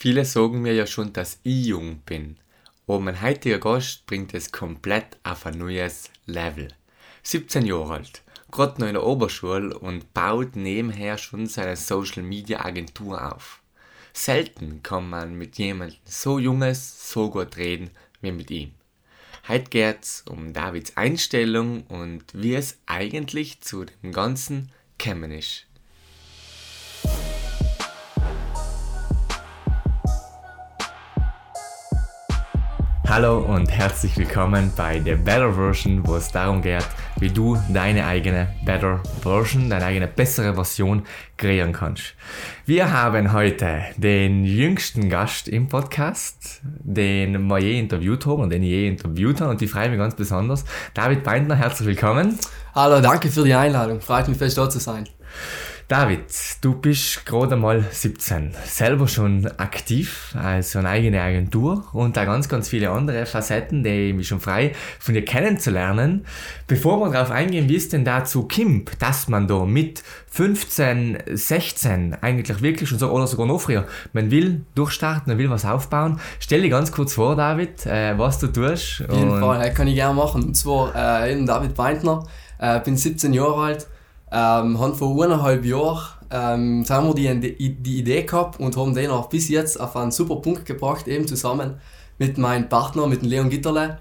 Viele sagen mir ja schon, dass ich jung bin. Aber mein heutiger Gast bringt es komplett auf ein neues Level. 17 Jahre alt, gerade noch in der Oberschule und baut nebenher schon seine Social Media Agentur auf. Selten kann man mit jemandem so Junges so gut reden wie mit ihm. Heute geht's um Davids Einstellung und wie es eigentlich zu dem Ganzen gekommen ist. Hallo und herzlich willkommen bei der Better Version, wo es darum geht, wie du deine eigene Better Version, deine eigene bessere Version kreieren kannst. Wir haben heute den jüngsten Gast im Podcast, den wir je interviewt haben und den ich je interviewt habe und die freue mich ganz besonders. David Beindner, herzlich willkommen. Hallo, danke für die Einladung. Freut mich fest, da zu sein. David, du bist gerade mal 17, selber schon aktiv, also eine eigene Agentur und da ganz, ganz viele andere Facetten, die ich mich schon frei von dir kennenzulernen. Bevor wir darauf eingehen, wie es denn dazu kommt, dass man da mit 15, 16 eigentlich wirklich schon so, oder sogar noch früher, man will durchstarten, man will was aufbauen. Stell dir ganz kurz vor, David, äh, was du tust. Auf jeden Fall, kann ich gerne machen. Und zwar, äh, ich bin David Beintner, äh, bin 17 Jahre alt, ähm, haben vor eineinhalb Jahren ähm, haben wir die, die Idee gehabt und haben den auch bis jetzt auf einen super Punkt gebracht, eben zusammen mit meinem Partner, mit dem Leon Gitterle.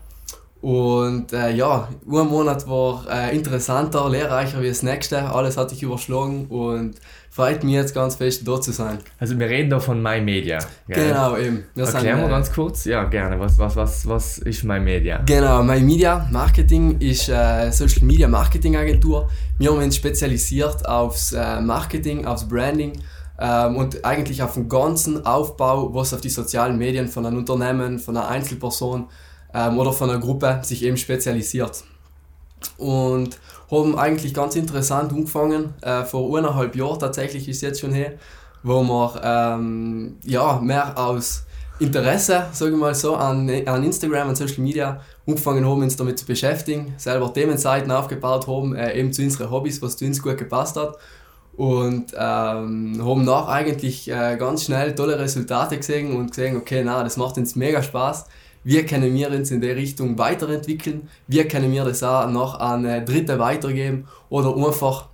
Und äh, ja, ein Monat war äh, interessanter, lehrreicher wie das nächste. Alles hat sich überschlagen und freut mich jetzt ganz fest, dort zu sein. Also wir reden da von MyMedia. Gell? Genau, eben. Wir Erklären wir äh, ganz kurz. Ja, gerne. Was, was, was, was ist MyMedia? Genau, MyMedia Marketing ist eine Social Media Marketing Agentur. Wir haben uns spezialisiert aufs äh, Marketing, aufs Branding ähm, und eigentlich auf den ganzen Aufbau, was auf die sozialen Medien von einem Unternehmen, von einer Einzelperson ähm, oder von einer Gruppe sich eben spezialisiert. Und haben eigentlich ganz interessant angefangen, äh, vor eineinhalb Jahren tatsächlich ist es jetzt schon her, wo wir ähm, ja, mehr aus Interesse, sage ich mal so, an, an Instagram, und Social Media angefangen haben, uns damit zu beschäftigen, selber Themenseiten aufgebaut haben, äh, eben zu unseren Hobbys, was zu uns gut gepasst hat. Und ähm, haben nach eigentlich äh, ganz schnell tolle Resultate gesehen und gesehen, okay, na, das macht uns mega Spaß wie können wir uns in der Richtung weiterentwickeln, wie können wir das auch noch an Dritte weitergeben oder einfach,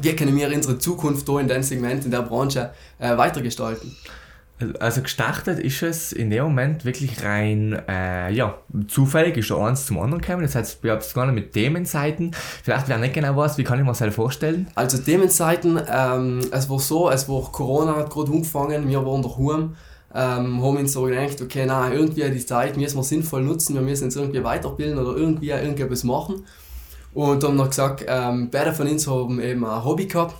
wie können wir unsere Zukunft da in dem Segment, in der Branche äh, weitergestalten. Also gestartet ist es in dem Moment wirklich rein, äh, ja, zufällig ist da eins zum anderen gekommen. Das heißt, wir haben es gar nicht mit Themenseiten. Vielleicht wer nicht genau was, wie kann ich mir das halt vorstellen? Also Themenseiten, ähm, es war so, es war Corona hat gerade angefangen, wir waren daheim ähm, haben uns so gedacht, okay, na irgendwie die Zeit müssen wir sinnvoll nutzen, wir müssen uns irgendwie weiterbilden oder irgendwie irgendetwas machen. Und haben noch gesagt, ähm, beide von uns haben eben ein Hobby gehabt.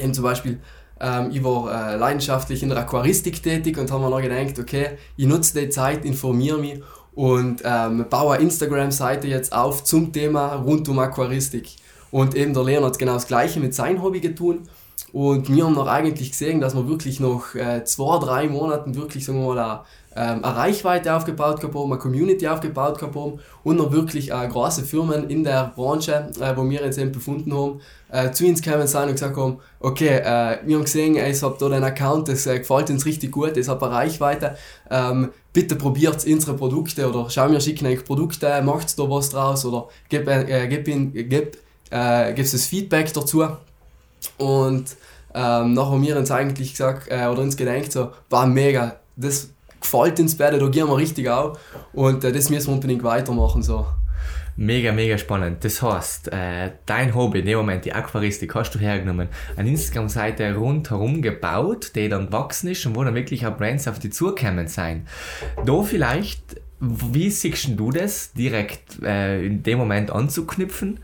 Eben zum Beispiel, ähm, ich war äh, leidenschaftlich in der Aquaristik tätig und haben mir noch gedacht, okay, ich nutze die Zeit, informiere mich und ähm, baue eine Instagram-Seite jetzt auf zum Thema rund um Aquaristik. Und eben der Leon hat genau das Gleiche mit seinem Hobby getan. Und wir haben noch eigentlich gesehen, dass wir wirklich noch äh, zwei, drei Monaten wirklich, sagen wir mal, ähm, eine Reichweite aufgebaut haben, eine Community aufgebaut haben und noch wirklich äh, große Firmen in der Branche, äh, wo wir uns eben befunden haben, äh, zu uns gekommen sind und gesagt haben, okay, äh, wir haben gesehen, ihr habt da einen Account, das äh, gefällt uns richtig gut, das hat eine Reichweite, ähm, bitte probiert unsere Produkte oder schau mir schicken euch Produkte, macht da was draus oder gebt, äh, gebt, äh, gebt das Feedback dazu und ähm, nachher haben wir uns eigentlich gesagt, äh, oder uns gedacht, so, war mega, das gefällt uns beide, da gehen wir richtig auf und äh, das müssen wir unbedingt weitermachen. So. Mega, mega spannend. Das heißt, äh, dein Hobby, in dem Moment, die Aquaristik, hast du hergenommen, eine Instagram-Seite rundherum gebaut, die dann wachsen ist und wo dann wirklich auch Brands auf die zukommen sein. Da vielleicht, wie siehst du das, direkt äh, in dem Moment anzuknüpfen?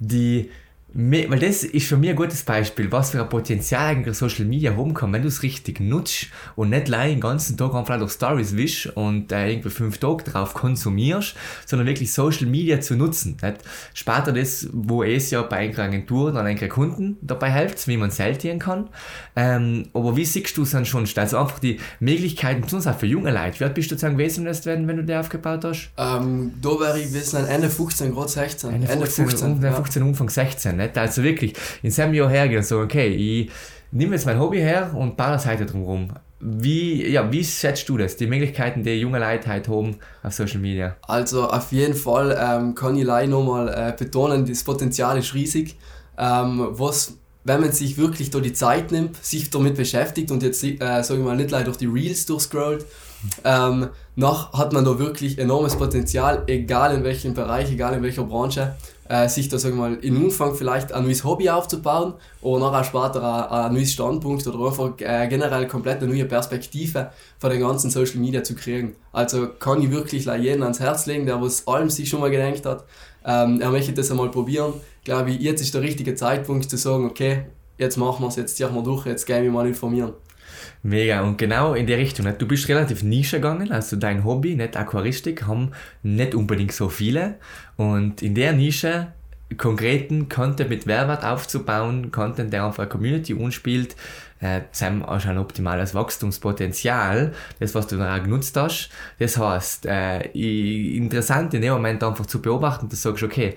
Die weil das ist für mich ein gutes Beispiel, was für ein Potenzial eigentlich Social Media haben kann, wenn du es richtig nutzt und nicht allein den ganzen Tag einfach durch Stories wisch und äh, irgendwie fünf Tage drauf konsumierst, sondern wirklich Social Media zu nutzen. Nicht? Später das, wo es ja bei einer Agentur dann einen Kunden dabei hilft, wie man selten kann. Ähm, aber wie siehst du es dann schon? Also einfach die Möglichkeiten, besonders auch für junge Leute. Wie alt bist du dann gewesen, wenn, wenn du die aufgebaut hast? Ähm, da wäre ich gewesen Ende 15, gerade 16. Ende 15, Ende 15, um, ja. 15 Umfang 16 nicht? Also wirklich in seinem Jahr hergehen und sagen, okay, ich nehme jetzt mein Hobby her und baue das heute drumherum. wie, ja, wie schätzt du das, die Möglichkeiten, die junge Leute heute haben auf Social Media? Also auf jeden Fall ähm, kann ich leider nochmal äh, betonen, das Potenzial ist riesig. Ähm, was, wenn man sich wirklich da die Zeit nimmt, sich damit beschäftigt und jetzt, äh, sage ich mal, nicht leider durch die Reels durchscrollt, ähm, noch hat man da wirklich enormes Potenzial, egal in welchem Bereich, egal in welcher Branche äh, sich da sagen wir mal in Umfang vielleicht ein neues Hobby aufzubauen oder nachher später ein, ein neues Standpunkt oder einfach äh, generell komplett eine neue Perspektive von den ganzen Social Media zu kriegen. Also kann ich wirklich jeden ans Herz legen, der was allem sich schon mal gedenkt hat. Ähm, er möchte das einmal probieren. Glaube ich, jetzt ist der richtige Zeitpunkt zu sagen, okay, jetzt machen wir es, jetzt ziehen wir durch, jetzt gehen wir mal informieren. Mega, und genau in die Richtung. Du bist relativ Nische gegangen, also dein Hobby, nicht Aquaristik, haben nicht unbedingt so viele. Und in der Nische konkreten Content mit Mehrwert aufzubauen, Content, der einfach eine Community unspielt, äh, auch ein optimales Wachstumspotenzial, das, was du dann auch genutzt hast. Das heißt, äh, interessant in dem Moment einfach zu beobachten, dass du sagst, okay,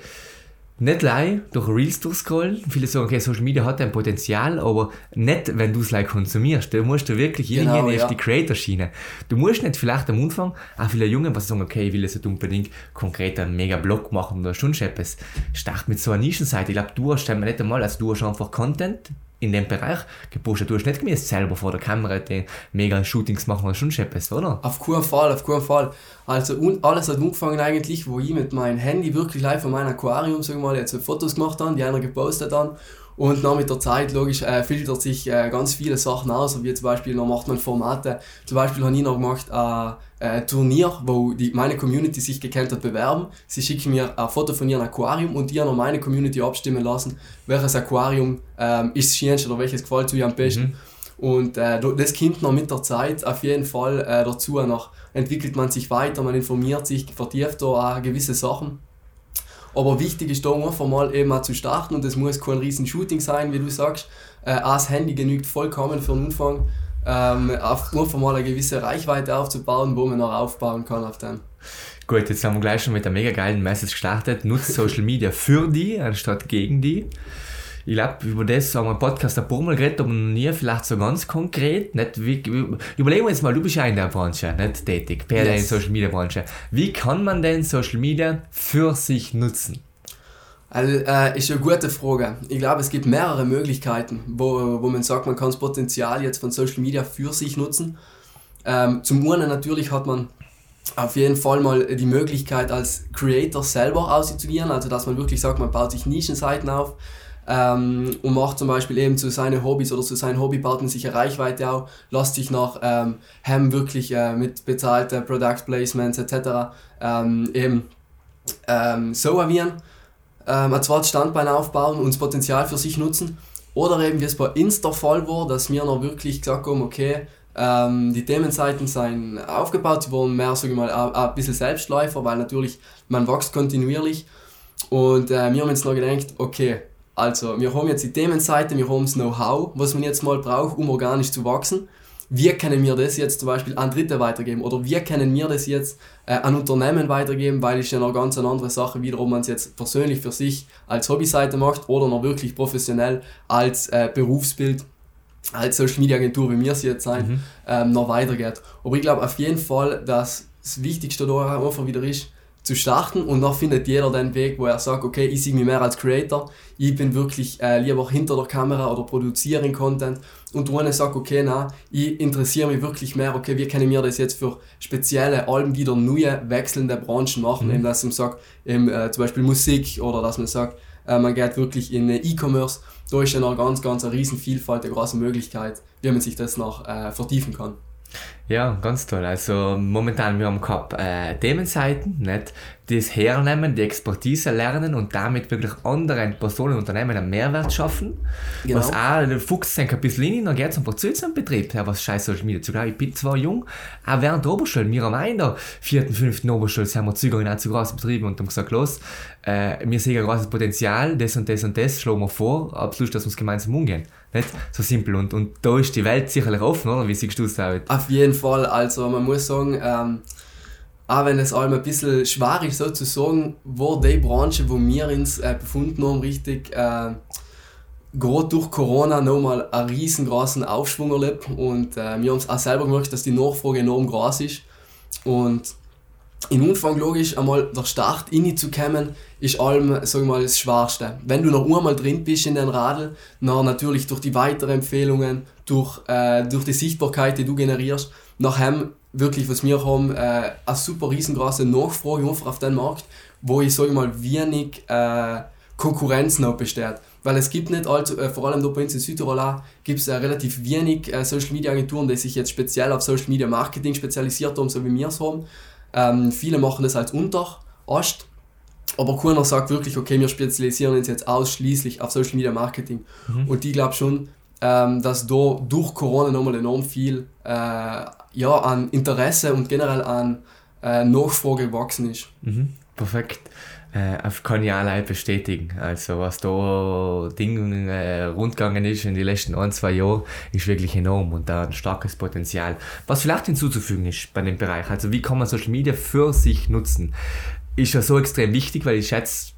nicht leicht durch Reels durchscrollen. Viele sagen, okay, Social Media hat ein Potenzial, aber nicht, wenn du es like konsumierst. Du musst du wirklich genau, irgendwie ja. auf die Creator-Schiene. Du musst nicht vielleicht am Anfang auch viele Jungen, was sagen, okay, ich will jetzt nicht unbedingt konkret einen mega Blog machen oder schon etwas. Start mit so einer Nischenseite. Ich glaube, du hast nicht einmal, also du hast einfach Content, in dem Bereich gepostet. Du hast nicht gemäß selber vor der Kamera die mega Shootings machen oder schon etwas, oder? Auf keinen Fall, auf keinen Fall. Also und alles hat angefangen eigentlich, wo ich mit meinem Handy wirklich live von meinem Aquarium, sagen wir mal, jetzt Fotos gemacht habe, die einer gepostet haben und dann mit der Zeit, logisch, äh, filtert sich äh, ganz viele Sachen aus, wie zum Beispiel, dann macht man Formate. Zum Beispiel habe ich noch gemacht ein äh, äh, Turnier, wo die, meine Community sich gekannt hat, bewerben. Sie schicken mir ein Foto von ihrem Aquarium und ich habe meine Community abstimmen lassen, welches Aquarium ähm, ist das schönste oder welches gefällt zu ihr am besten. Mhm. Und äh, das kommt noch mit der Zeit auf jeden Fall äh, dazu. Noch entwickelt man sich weiter, man informiert sich, vertieft da auch gewisse Sachen. Aber wichtig ist da einfach mal eben zu starten und es muss kein riesen Shooting sein, wie du sagst. Äh, das Handy genügt vollkommen für den Anfang. Ähm, einfach mal eine gewisse Reichweite aufzubauen, wo man noch aufbauen kann auf dem. Gut, jetzt haben wir gleich schon mit einer mega geilen Message gestartet. Nutzt Social Media für die, anstatt gegen die ich glaube, über das haben wir im Podcast ein paar Mal geredet, aber nie vielleicht so ganz konkret. Nicht wie, überlegen wir jetzt mal, du bist ja in der Branche, nicht tätig, per yes. in Social Media Branche. Wie kann man denn Social Media für sich nutzen? Also, äh, ist eine gute Frage. Ich glaube, es gibt mehrere Möglichkeiten, wo, wo man sagt, man kann das Potenzial jetzt von Social Media für sich nutzen. Ähm, zum einen natürlich hat man auf jeden Fall mal die Möglichkeit als Creator selber auszugehen, also dass man wirklich sagt, man baut sich Nischenseiten auf, ähm, und macht zum Beispiel eben zu seinen Hobbys oder zu seinen Hobbypartnern sicher Reichweite auch, lässt sich nach ähm, Hem wirklich äh, mit bezahlten Product Placements etc. Ähm, eben ähm, so agieren, ähm, ein zweites Standbein aufbauen und das Potenzial für sich nutzen. Oder eben wie es bei Insta Fall war, dass wir noch wirklich gesagt haben, okay, ähm, die Themenseiten sind aufgebaut, sie wurden mehr, sag ich mal, ein, ein bisschen Selbstläufer, weil natürlich man wächst kontinuierlich. Und äh, wir haben jetzt noch gedacht, okay, also, wir haben jetzt die Themenseite, wir haben das Know-how, was man jetzt mal braucht, um organisch zu wachsen. Wie können wir das jetzt zum Beispiel an Dritte weitergeben? Oder wie können wir das jetzt äh, an Unternehmen weitergeben? Weil es ja noch ganz eine andere Sache wieder, ob man es jetzt persönlich für sich als Hobbyseite macht oder noch wirklich professionell als äh, Berufsbild, als Social Media Agentur, wie wir es jetzt sein, mhm. ähm, noch weitergeht. Aber ich glaube auf jeden Fall, dass das Wichtigste da einfach wieder ist, zu starten und dann findet jeder den Weg, wo er sagt, okay, ich sehe mich mehr als Creator, ich bin wirklich äh, lieber hinter der Kamera oder produziere Content und du sagt, okay, na, ich interessiere mich wirklich mehr, okay, wie können wir das jetzt für spezielle Alben wieder neue, wechselnde Branchen machen, mhm. eben, dass man sagt, eben, äh, zum Beispiel Musik oder dass man sagt, äh, man geht wirklich in E-Commerce, da ist ja noch ganz, ganz eine riesen Vielfalt, eine große Möglichkeit, wie man sich das noch äh, vertiefen kann. Ja, ganz toll. Also momentan wir haben gehabt äh, Themenseiten, nicht? das hernehmen, die Expertise lernen und damit wirklich anderen Personen und Unternehmen einen Mehrwert schaffen. Genau. Was auch, der Fuchs ein bisschen hin, dann geht es einfach zu zum Betrieb. Ja, was scheiße Social Media. Zugleich, ich bin zwar jung, aber während der Oberschule, wir haben auch in der vierten, fünften Oberschule, haben wir Züge in zu großen Betrieben und haben gesagt, los, äh, wir sehen ein großes Potenzial, das und das und das schlagen wir vor, absolut, dass wir es gemeinsam umgehen. Nicht so simpel. Und, und da ist die Welt sicherlich offen, oder? Wie siehst du es aus? Auf jeden Fall. Also man muss sagen, ähm, auch wenn es allem ein bisschen schwer ist, sozusagen, war die Branche, wo wir uns äh, befunden haben, richtig, äh, gerade durch Corona nochmal einen riesengroßen Aufschwung erlebt und äh, wir haben es auch selber gemerkt, dass die Nachfrage enorm groß ist und im Anfang logisch einmal der Start in zu kommen, ist allem, sag mal, das Schwerste. Wenn du noch einmal drin bist in den Radl, dann natürlich durch die weiteren Empfehlungen, durch, äh, durch die Sichtbarkeit, die du generierst, nachher wirklich, was wir haben, äh, eine super riesengroße Nachfrage einfach auf den Markt, wo ich, sag mal, wenig äh, Konkurrenz noch besteht. Weil es gibt nicht, also, äh, vor allem da bei uns in Südtirol gibt es äh, relativ wenig äh, Social Media Agenturen, die sich jetzt speziell auf Social Media Marketing spezialisiert haben, so wie wir es haben. Ähm, viele machen das als Unterast, aber keiner sagt wirklich, okay, wir spezialisieren uns jetzt ausschließlich auf Social Media Marketing. Mhm. Und ich glaube schon, ähm, dass da durch Corona nochmal enorm viel äh, ja, an Interesse und generell an äh, Nachfrage gewachsen ist. Mhm. Perfekt. Äh, kann ich allein bestätigen. Also was da Ding äh, rundgegangen ist in den letzten ein, zwei Jahren, ist wirklich enorm und da ein starkes Potenzial. Was vielleicht hinzuzufügen ist bei dem Bereich, also wie kann man Social Media für sich nutzen, ist ja so extrem wichtig, weil ich schätze,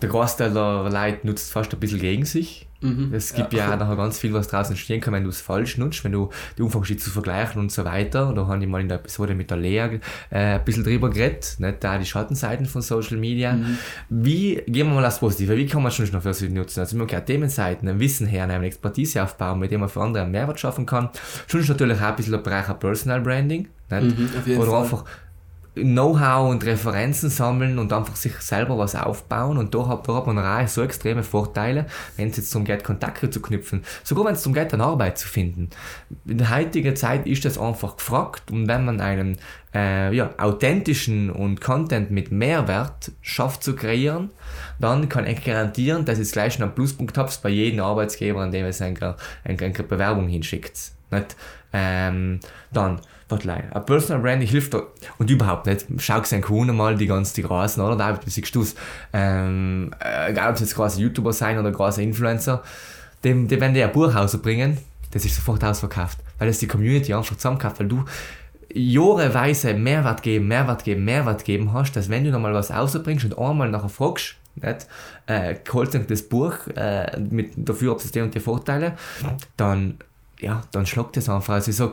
der Großteil der Leute nutzt fast ein bisschen gegen sich. Mhm. Es gibt ja, ja nachher ganz viel, was draußen stehen kann, wenn du es falsch nutzt, wenn du die Umfangsschritte zu vergleichen und so weiter. Da habe ich mal in der Episode mit der Lea äh, ein bisschen drüber geredet, nicht? da die Schattenseiten von Social Media. Mhm. Wie, gehen wir mal das Positive, wie kann man schon noch für sich nutzen? Also, man kann Themenseiten, ein Wissen hernehmen, Expertise aufbauen, mit dem man für andere einen Mehrwert schaffen kann. Schon natürlich auch ein bisschen der Bereich Personal Branding, nicht? Mhm, Oder Fall. einfach Know-how und Referenzen sammeln und einfach sich selber was aufbauen. Und da hat, da hat man eine so extreme Vorteile, wenn es jetzt darum geht, Kontakte zu knüpfen. Sogar wenn es darum geht, eine Arbeit zu finden. In der heutigen Zeit ist das einfach gefragt. Und wenn man einen äh, ja, authentischen und Content mit Mehrwert schafft zu kreieren, dann kann ich garantieren, dass es gleich einen Pluspunkt habt bei jedem Arbeitsgeber, an dem es eine, eine, eine Bewerbung hinschickt. Nicht? Ähm, dann Warte, ein Personal Branding hilft da und überhaupt nicht. Schau dir Kunden mal die ganzen die oder? Da siehst du es, ähm, egal ob es jetzt quasi YouTuber sein oder quasi Influencer, dem, dem, wenn die ein Buch rausbringen, das ist sofort ausverkauft. Weil das die Community einfach zusammenkauft, weil du jahreweise Mehrwert geben, Mehrwert geben, Mehrwert geben hast, dass wenn du nochmal was rausbringst und einmal nachher fragst, nicht, äh, du das Buch äh, mit dafür, ob es dir und die Vorteile, dann, ja, dann schlagt das einfach. Also ich sag,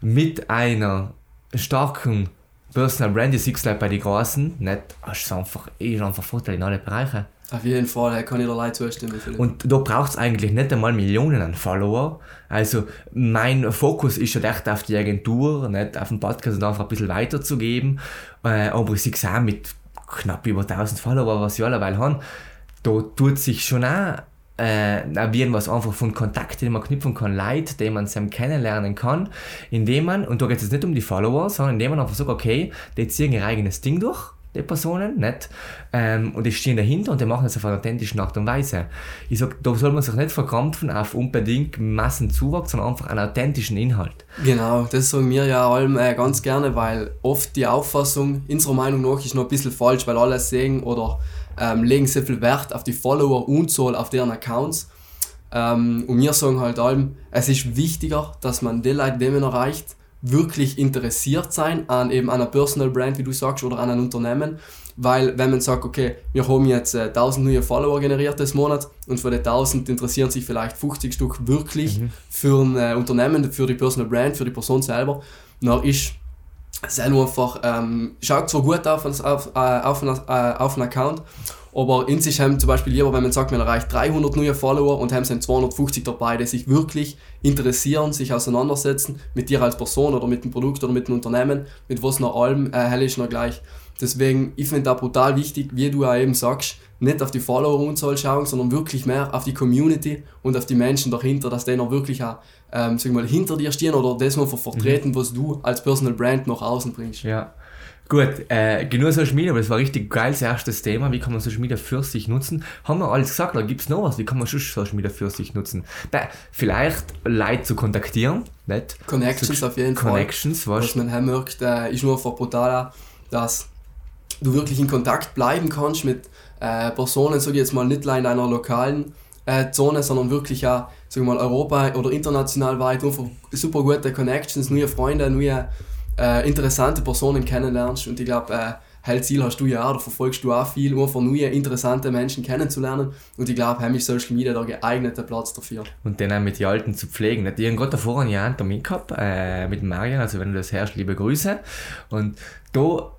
mit einer starken Personal Brand, siehst du bei den Großen, nicht, hast du einfach, ist einfach Vorteil in alle Bereiche. Auf jeden Fall, da kann ich dir zustimmen. Und da braucht es eigentlich nicht einmal Millionen an Follower. Also mein Fokus ist schon echt auf die Agentur, nicht auf den Podcast und einfach ein bisschen weiterzugeben. Äh, aber ich sehe es auch mit knapp über 1000 Follower, was ich alleweil habe, da tut sich schon auch äh, was einfach von Kontakten, die man knüpfen kann, Leute, die man zusammen kennenlernen kann, indem man, und da geht es nicht um die Follower, sondern indem man einfach sagt, okay, die ziehen ihr eigenes Ding durch, die Personen, nicht? Ähm, und die stehen dahinter und die machen es auf eine authentische Art und Weise. Ich sag, da soll man sich nicht verkrampfen auf unbedingt Massenzuwachs, sondern einfach einen authentischen Inhalt. Genau, das sagen wir ja allem äh, ganz gerne, weil oft die Auffassung, unserer Meinung nach, ist noch ein bisschen falsch, weil alle sehen oder ähm, legen sehr viel Wert auf die Follower und so auf deren Accounts. Ähm, und wir sagen halt allem, es ist wichtiger, dass man die Leute, die man erreicht, wirklich interessiert sein an eben einer Personal Brand, wie du sagst, oder an einem Unternehmen. Weil wenn man sagt, okay, wir haben jetzt äh, 1000 neue Follower generiert des Monat und von den 1000 interessieren sich vielleicht 50 Stück wirklich mhm. für ein äh, Unternehmen, für die Personal Brand, für die Person selber, dann ist es einfach, ähm, schaut zwar gut auf, auf, äh, auf, äh, auf einen Account, aber in sich haben zum Beispiel lieber, wenn man sagt, man erreicht 300 neue Follower und haben sind 250 dabei, die sich wirklich interessieren, sich auseinandersetzen mit dir als Person oder mit dem Produkt oder mit dem Unternehmen, mit was nach allem äh, hell ist noch gleich. Deswegen, ich finde da brutal wichtig, wie du ja eben sagst, nicht auf die Follower-Unzahl schauen, sondern wirklich mehr auf die Community und auf die Menschen dahinter, dass die noch wirklich auch, ähm, sag mal, hinter dir stehen oder das noch vertreten, mhm. was du als Personal Brand nach außen bringst. Ja. Gut, äh, genug Social Media, aber das war richtig geiles erstes Thema. Wie kann man Social Media für sich nutzen? Haben wir alles gesagt, oder gibt es noch was? Wie kann man schon Social Media für sich nutzen? Bei, vielleicht Leute zu kontaktieren, nicht? Connections auf jeden Connections, Fall. Was man merkt, äh, ist nur einfach brutal, dass du wirklich in Kontakt bleiben kannst mit äh, Personen, sage ich jetzt mal, nicht in einer lokalen äh, Zone, sondern wirklich auch, sag mal, Europa oder international weit, super gute Connections, neue Freunde, neue äh, interessante Personen kennenlernst und ich glaube, äh, Ziel hast du ja auch, da verfolgst du auch viel, einfach neue, interessante Menschen kennenzulernen. Und ich glaube, ist Social Media der geeignete Platz dafür. Und dann auch mit den Alten zu pflegen. Ich habe gerade davor ein Jahr einen Termin gehabt äh, mit Marian, also wenn du das hörst, liebe Grüße. Und da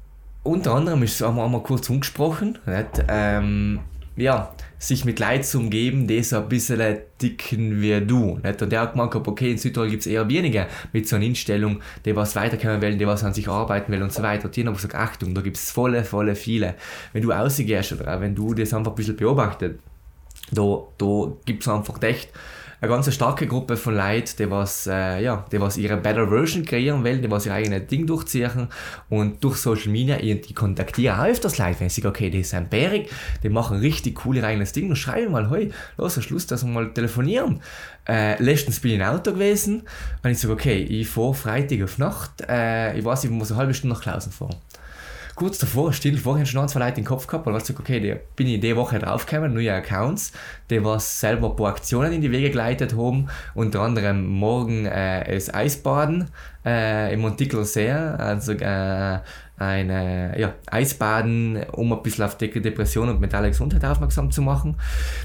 unter anderem ist, wir einmal kurz umgesprochen. Nicht? Ähm, ja, sich mit Leuten zu umgeben, die so ein bisschen dicken wie du. Nicht? Und der hat gemeint, okay, in Südtirol gibt es eher weniger mit so einer Einstellung, die was weiterkommen wollen, die was an sich arbeiten will und so weiter. Und die haben gesagt, Achtung, da gibt es volle, volle viele. Wenn du rausgehst oder wenn du das einfach ein bisschen beobachtet, da, da gibt es einfach echt eine ganz starke Gruppe von Leuten, die was, äh, ja, die was ihre Better Version kreieren wollen, die was ihr eigenes Ding durchziehen. Und durch Social Media, die kontaktieren auch öfters Leute, wenn sie sagen, okay, die sind bärig, die machen richtig cool eigenes Ding und schreiben mal, hey, los, am Schluss, dass wir mal telefonieren. Äh, letztens bin ich im Auto gewesen und ich sage, okay, ich fahre Freitag auf Nacht, äh, ich weiß, ich muss eine halbe Stunde nach Klausen fahren kurz davor, still vorhin schon ein, zwei Leute im Kopf gehabt, und gesagt, okay, da bin ich die Woche draufgekommen, neue Accounts, die was selber ein paar Aktionen in die Wege geleitet haben, unter anderem morgen äh, das Eisbaden äh, im Montickel See, also äh, ein ja, Eisbaden, um ein bisschen auf die Depression und mentale Gesundheit aufmerksam zu machen.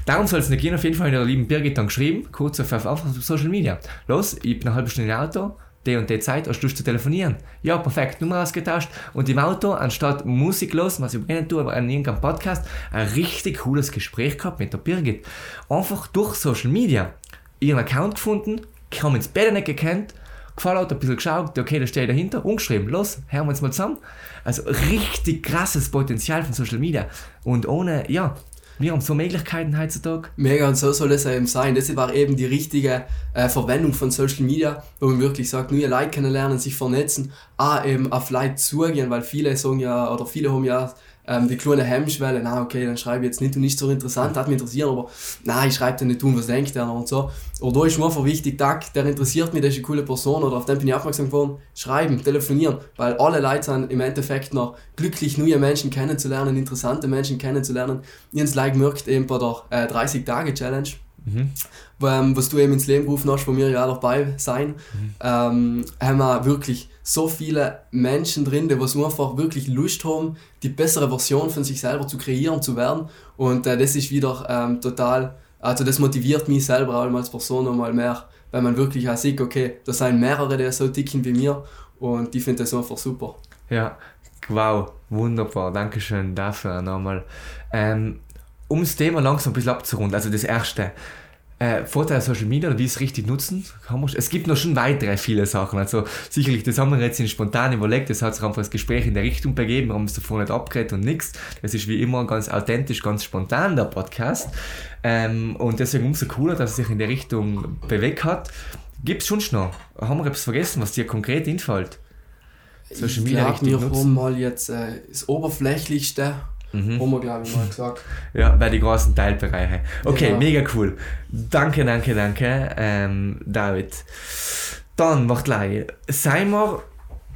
Darum soll es nicht gehen, auf jeden Fall in der lieben Birgit dann geschrieben, kurz auf, auf, auf Social Media. Los, ich bin eine halbe Stunde im Auto, die und die Zeit hast du Lust zu telefonieren. Ja, perfekt, Nummer ausgetauscht und im Auto, anstatt Musik los, was ich nicht tue, aber an irgendeinem Podcast, ein richtig cooles Gespräch gehabt mit der Birgit. Einfach durch Social Media ihren Account gefunden, kaum ins Bett nicht gekannt, gefallen ein bisschen geschaut, okay, da stehe ich dahinter, umgeschrieben, los, hören wir uns mal zusammen. Also richtig krasses Potenzial von Social Media. Und ohne, ja, wir haben so Möglichkeiten heutzutage. Mega, und so soll es eben sein. Das war eben die richtige äh, Verwendung von Social Media, wo man wirklich sagt, neue Leute kennenlernen, sich vernetzen, auch eben auf Leute zugehen, weil viele sagen ja, oder viele haben ja ähm, die kleine Hemmschwelle, na okay, dann schreibe ich jetzt nicht und nicht so interessant, hat mich interessiert, aber na, ich schreibe dann nicht tun, was denkt der und so. Oder da ist mir einfach wichtig, Tag, der interessiert mich, der ist eine coole Person oder auf den bin ich aufmerksam geworden, schreiben, telefonieren, weil alle Leute sind im Endeffekt noch glücklich, neue Menschen kennenzulernen, interessante Menschen kennenzulernen. Jens Like merkt eben bei der äh, 30-Tage-Challenge, Mhm. Was du eben ins Leben gerufen hast, wo wir ja auch dabei sein, mhm. ähm, haben wir wirklich so viele Menschen drin, die was einfach wirklich Lust haben, die bessere Version von sich selber zu kreieren, zu werden. Und äh, das ist wieder ähm, total, also das motiviert mich selber auch als Person nochmal mehr, weil man wirklich auch sieht, okay, da sind mehrere, die so dicken wie mir und ich finde das einfach super. Ja, wow, wunderbar, Dankeschön dafür nochmal. Ähm, um das Thema langsam ein bisschen abzurunden, also das erste, äh, Vorteile Social Media oder wie es richtig nutzen kann man, Es gibt noch schon weitere viele Sachen. Also sicherlich, das haben wir jetzt in spontan überlegt, das hat sich einfach das Gespräch in der Richtung begeben, wir haben es davor nicht abgeredet und nichts. Das ist wie immer ganz authentisch, ganz spontan, der Podcast. Ähm, und deswegen umso cooler, dass es sich in der Richtung bewegt hat. Gibt es schon noch? Haben wir etwas vergessen, was dir konkret einfällt? Social Media ich glaube, wir haben mal jetzt äh, das Oberflächlichste Mhm. Wir, glaube ich, mal gesagt. Ja, bei den großen Teilbereichen. Okay, genau. mega cool. Danke, danke, danke, ähm, David. Dann, warte gleich. Sei mal,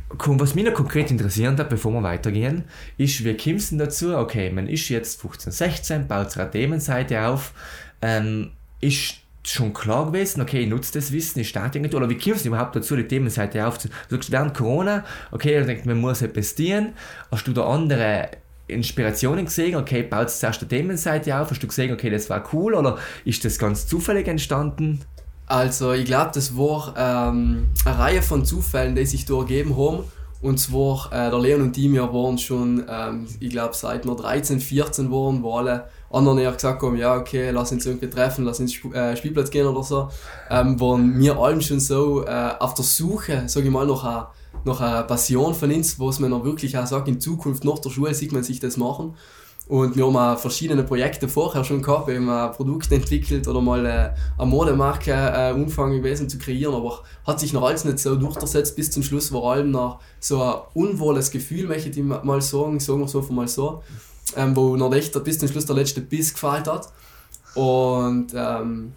was mich noch konkret interessiert hat, bevor wir weitergehen, ist, wie kommst du dazu? Okay, man ist jetzt 15, 16, baut eine Themenseite auf. Ähm, ist schon klar gewesen, okay, ich nutze das Wissen, ich starte irgendwie, oder wie kommst du überhaupt dazu, die Themenseite aufzunehmen? Du sagst, während Corona, okay, du denkst, man muss investieren, hast du da andere Inspirationen gesehen? Okay, baut es zuerst eine Themenseite auf? Hast du gesehen, okay, das war cool? Oder ist das ganz zufällig entstanden? Also, ich glaube, das war ähm, eine Reihe von Zufällen, die sich da ergeben haben. Und zwar, äh, der Leon und die, wir waren schon, ähm, ich glaube, seit wir 13, 14 waren, wo alle anderen ja gesagt haben, ja, okay, lass uns irgendwie treffen, lass uns Sp äh, Spielplatz gehen oder so, ähm, waren wir allen schon so äh, auf der Suche, sage ich mal, nach einer noch eine Passion von uns, was man noch wirklich auch sagt, in Zukunft nach der Schule sieht man sich das machen. Und wir haben auch verschiedene Projekte vorher schon gehabt, eben ein Produkt entwickelt oder mal äh, eine Modemarke äh, Umfang gewesen zu kreieren, aber hat sich noch alles nicht so durchgesetzt. Bis zum Schluss vor allem noch so ein unwohles Gefühl, möchte ich mal sagen, sagen wir es einfach mal so, ähm, wo noch echt bis zum Schluss der letzte Biss gefällt hat. Und ähm,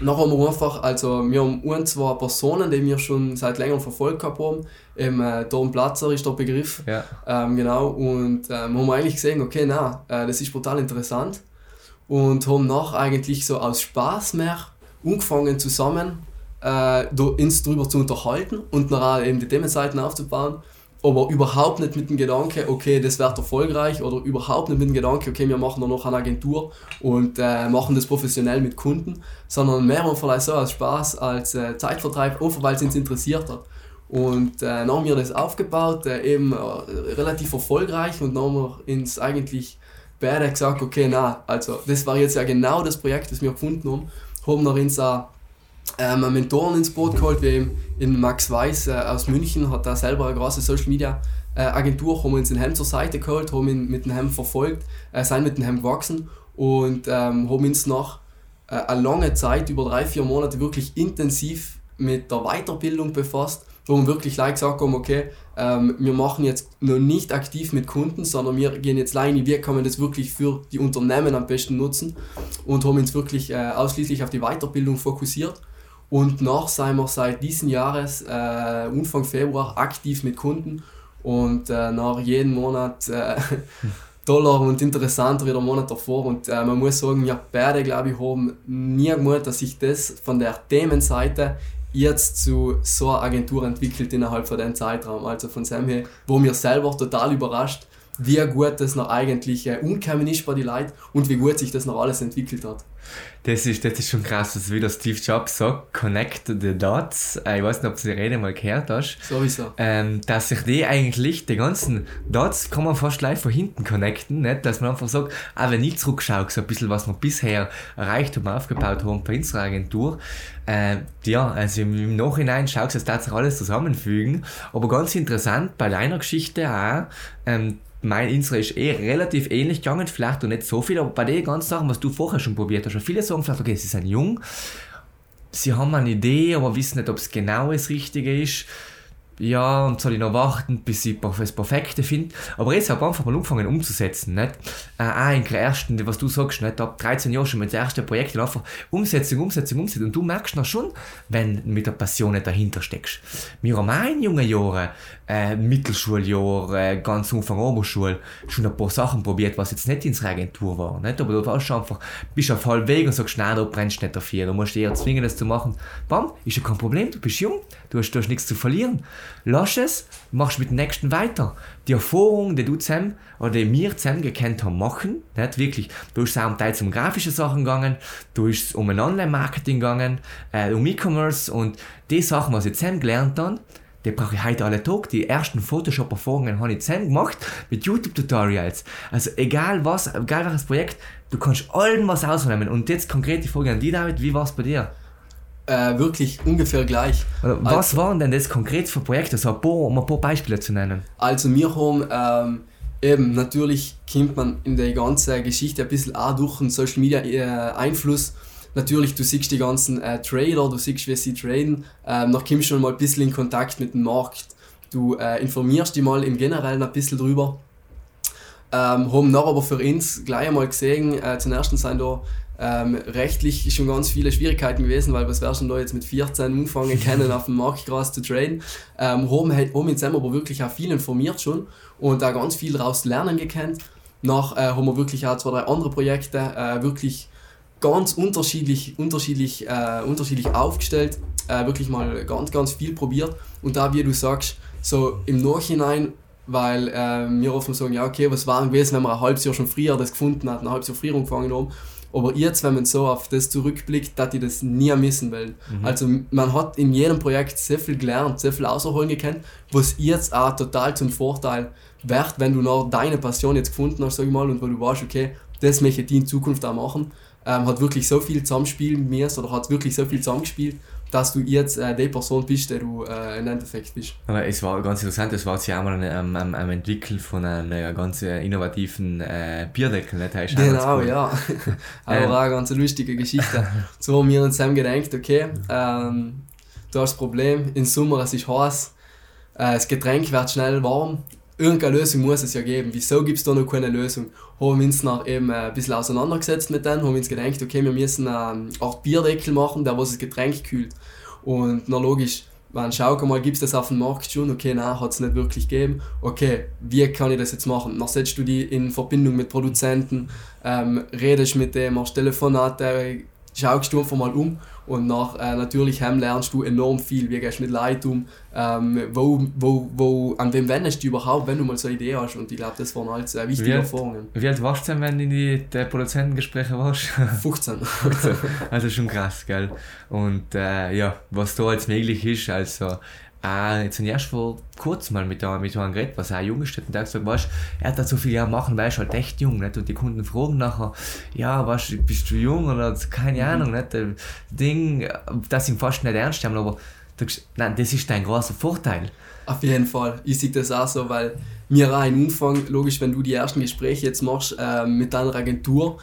Nachher haben wir einfach, also wir haben ein, zwei Personen, die wir schon seit längerem verfolgt haben. Eben, äh, Tom Platzer ist der Begriff. Ja. Ähm, genau. Und ähm, haben eigentlich gesehen, okay, na, äh, das ist brutal interessant. Und haben nach eigentlich so aus Spaß mehr angefangen zusammen äh, uns darüber zu unterhalten und dann eben die Themenseiten aufzubauen. Aber überhaupt nicht mit dem Gedanke, okay, das wird erfolgreich oder überhaupt nicht mit dem Gedanke, okay, wir machen noch eine Agentur und äh, machen das professionell mit Kunden, sondern mehr und vielleicht so als Spaß, als äh, Zeitvertreib, einfach weil es uns interessiert hat. Und äh, dann haben wir das aufgebaut, äh, eben äh, relativ erfolgreich und dann haben wir uns eigentlich beide gesagt, okay, na, also das war jetzt ja genau das Projekt, das wir gefunden haben, haben wir uns auch ähm, Mentoren ins Boot geholt, wie eben in Max Weiß äh, aus München, hat da selber eine große Social Media äh, Agentur, haben uns den Hem zur Seite geholt, haben ihn mit dem Hem verfolgt, äh, sind mit dem Hem gewachsen und ähm, haben uns nach äh, einer langen Zeit, über drei, vier Monate, wirklich intensiv mit der Weiterbildung befasst, wo wir wirklich gleich gesagt haben, okay, ähm, wir machen jetzt noch nicht aktiv mit Kunden, sondern wir gehen jetzt alleine, wie kann man das wirklich für die Unternehmen am besten nutzen und haben uns wirklich äh, ausschließlich auf die Weiterbildung fokussiert und nach sind wir seit diesem Jahres, äh, Anfang Februar, aktiv mit Kunden und äh, nach jedem Monat äh, toller und interessanter wie der Monat davor. Und äh, man muss sagen, wir beide, glaube ich, haben nie gemeint, dass sich das von der Themenseite jetzt zu so einer Agentur entwickelt innerhalb von dem Zeitraum. Also von dem her, wo mir selber total überrascht, wie gut das noch eigentlich äh, umgekommen ist bei den Leuten und wie gut sich das noch alles entwickelt hat. Das ist, das ist schon krass, dass wie der Steve Jobs sagt, connect the dots. Äh, ich weiß nicht, ob du die Rede mal gehört hast. Sowieso. Ähm, dass sich die eigentlich, die ganzen Dots, kann man fast gleich von hinten connecten. Nicht? Dass man einfach sagt, auch wenn ich zurückschaue, so ein bisschen, was wir bisher erreicht haben, aufgebaut haben bei unserer Agentur, äh, ja, also im, im Nachhinein schaust du, dass das alles zusammenfügen. Aber ganz interessant bei deiner Geschichte auch, ähm, mein Insta ist eh relativ ähnlich gegangen, vielleicht auch nicht so viel, aber bei den ganzen Sachen, was du vorher schon probiert hast, viele sagen vielleicht, okay, sie sind jung, sie haben eine Idee, aber wissen nicht, ob es genau das Richtige ist ja, und soll ich noch warten, bis ich das Perfekte finde. Aber jetzt habe ich einfach mal angefangen umzusetzen, nicht? Äh, auch in der ersten, was du sagst, nicht? Ab 13 Jahren schon mit dem ersten Projekt und einfach Umsetzung, Umsetzung, Umsetzung. Und du merkst noch schon, wenn du mit der Passion nicht dahinter steckst. Wir haben auch in jungen Jahren, äh, Mittelschuljahr, äh, ganz Anfang Oberschule, schon ein paar Sachen probiert, was jetzt nicht ins Agentur war, nicht? Aber du warst schon einfach, bist auf halb und sagst, nein, du brennst nicht dafür, du musst eher zwingen, das zu machen. Bam, ist ja kein Problem, du bist jung, du hast, du hast nichts zu verlieren lass es, machst mit dem nächsten weiter. Die Erfahrung, die du zusammen oder die wir zusammen gekannt haben, machen, nicht wirklich. Du bist auch um grafische Sachen gegangen, du bist um ein Online-Marketing gegangen, äh, um E-Commerce und die Sachen, was ich zusammen gelernt habe, die brauche ich heute alle Tag. Die ersten Photoshop-Erfahrungen habe ich zusammen gemacht mit YouTube-Tutorials. Also egal was, egal welches Projekt, du kannst allem was ausnehmen. Und jetzt konkret die Frage an dich, David, wie war es bei dir? Äh, wirklich ungefähr gleich. Was also, waren denn das konkret für Projekte, so ein paar, um ein paar Beispiele zu nennen? Also wir haben ähm, eben, natürlich kommt man in der ganzen Geschichte ein bisschen auch durch den Social Media äh, Einfluss. Natürlich, du siehst die ganzen äh, Trader, du siehst, wie sie traden, ähm, noch kommst du schon mal ein bisschen in Kontakt mit dem Markt. Du äh, informierst dich mal im Generellen ein bisschen drüber. Ähm, haben noch aber für uns gleich einmal gesehen, äh, zum ersten sind da ähm, rechtlich schon ganz viele Schwierigkeiten gewesen, weil was wärst du da jetzt mit 14 anfangen können, auf dem Markt krass zu traden. Ähm, haben, haben jetzt aber wirklich auch viel informiert schon und da ganz viel daraus lernen gekannt. Nach äh, haben wir wirklich auch zwei, drei andere Projekte äh, wirklich ganz unterschiedlich, unterschiedlich, äh, unterschiedlich aufgestellt, äh, wirklich mal ganz, ganz viel probiert und da, wie du sagst, so im Nachhinein weil äh, wir offen sagen, ja okay, was war gewesen, wenn wir ein halbes Jahr schon früher das gefunden hatten, ein halbes Jahr früher angefangen haben aber jetzt, wenn man so auf das zurückblickt, dass ich das nie missen will. Mhm. Also man hat in jedem Projekt sehr viel gelernt, sehr viel außerholen gekannt, was jetzt auch total zum Vorteil wird, wenn du noch deine Passion jetzt gefunden hast, sag ich mal, und wo du weißt, okay, das möchte ich in Zukunft auch machen. Ähm, hat wirklich so viel zusammenspielen mit mir, oder hat wirklich so viel zusammengespielt, dass du jetzt äh, die Person bist, der du äh, im Endeffekt bist. Aber es war ganz interessant, es war jetzt ja auch mal am, am, am Entwickeln von einem ganz innovativen äh, Bierdeckel. Nicht? Genau, cool. ja. Aber ähm. auch eine ganz lustige Geschichte. so haben wir uns dann gedacht, okay, ähm, du hast das Problem, im Sommer es ist heiß, äh, das Getränk wird schnell warm, irgendeine Lösung muss es ja geben. Wieso gibt es da noch keine Lösung? Haben wir uns noch eben ein bisschen auseinandergesetzt mit denen, haben uns gedacht, okay, wir müssen eine Art Bierdeckel machen, der was das Getränk kühlt. Und na logisch, man schaut mal, gibt es das auf dem Markt schon? Okay, nein, hat es nicht wirklich gegeben. Okay, wie kann ich das jetzt machen? Dann setzt du die in Verbindung mit Produzenten, ähm, redest mit dem, machst Telefonate, schaust du einfach mal um Und nach, äh, natürlich lernst du enorm viel, wie gehst du mit Leuten um, ähm, wo, wo, wo, an wem wendest du überhaupt, wenn du mal so eine Idee hast. Und ich glaube, das waren alles äh, wichtige Wie alt- Erfahrungen. Wie alt warst du denn, wenn du in die der Produzentengespräche warst? 15. also schon krass, gell? Und äh, ja, was da jetzt möglich ist, also äh, jetzt habe ich erst vor kurzem mal mit, einem- mit einem geredet, was auch jung ist, und der hat gesagt, weißt, er hat da so viele Jahre machen, weil er ist halt echt jung, nicht? Und die Kunden fragen nachher, ja, weißt, bist du jung oder keine Ahnung, nicht? Das Ding, dass sie ihn fast nicht ernst haben, aber du nein, das ist dein großer Vorteil. Auf jeden Fall. Ich sehe das auch so, weil mir auch im Umfang, logisch, wenn du die ersten Gespräche jetzt machst ähm, mit deiner Agentur,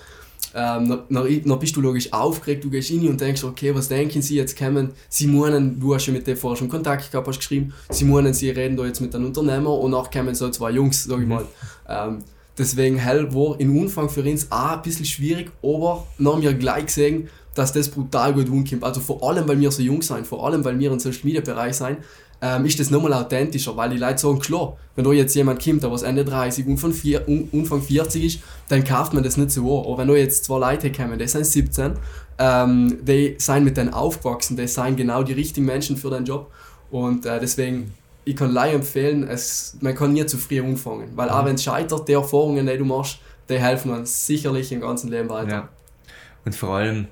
ähm, dann, dann, dann bist du logisch aufgeregt, du gehst rein und denkst, okay, was denken sie jetzt kommen? Sie meinen, du hast ja mit dem vorher schon Kontakt gehabt, hast geschrieben, sie meinen, sie reden da jetzt mit einem Unternehmer und nachher kommen so zwei Jungs, sag ich Mhm. mal. Ähm, deswegen hell war im Umfang für uns auch ein bisschen schwierig, aber haben wir gleich gesehen, dass das brutal gut umkommt. Also vor allem, weil wir so jung sind, vor allem, weil wir im Social Media Bereich sind, ähm, ist das nochmal authentischer, weil die Leute sagen, klar, wenn da jetzt jemand kommt, der was Ende 30, Umfang, vier, Umfang 40 ist, dann kauft man das nicht so an. Aber wenn da jetzt zwei Leute kommen, die sind 17, ähm, die sind mit denen aufgewachsen, die sind genau die richtigen Menschen für den Job und äh, deswegen, ich kann leider empfehlen, es, man kann nie zu früh anfangen, weil auch wenn es scheitert, die Erfahrungen, die du machst, die helfen uns sicherlich im ganzen Leben weiter. Ja. Und vor allem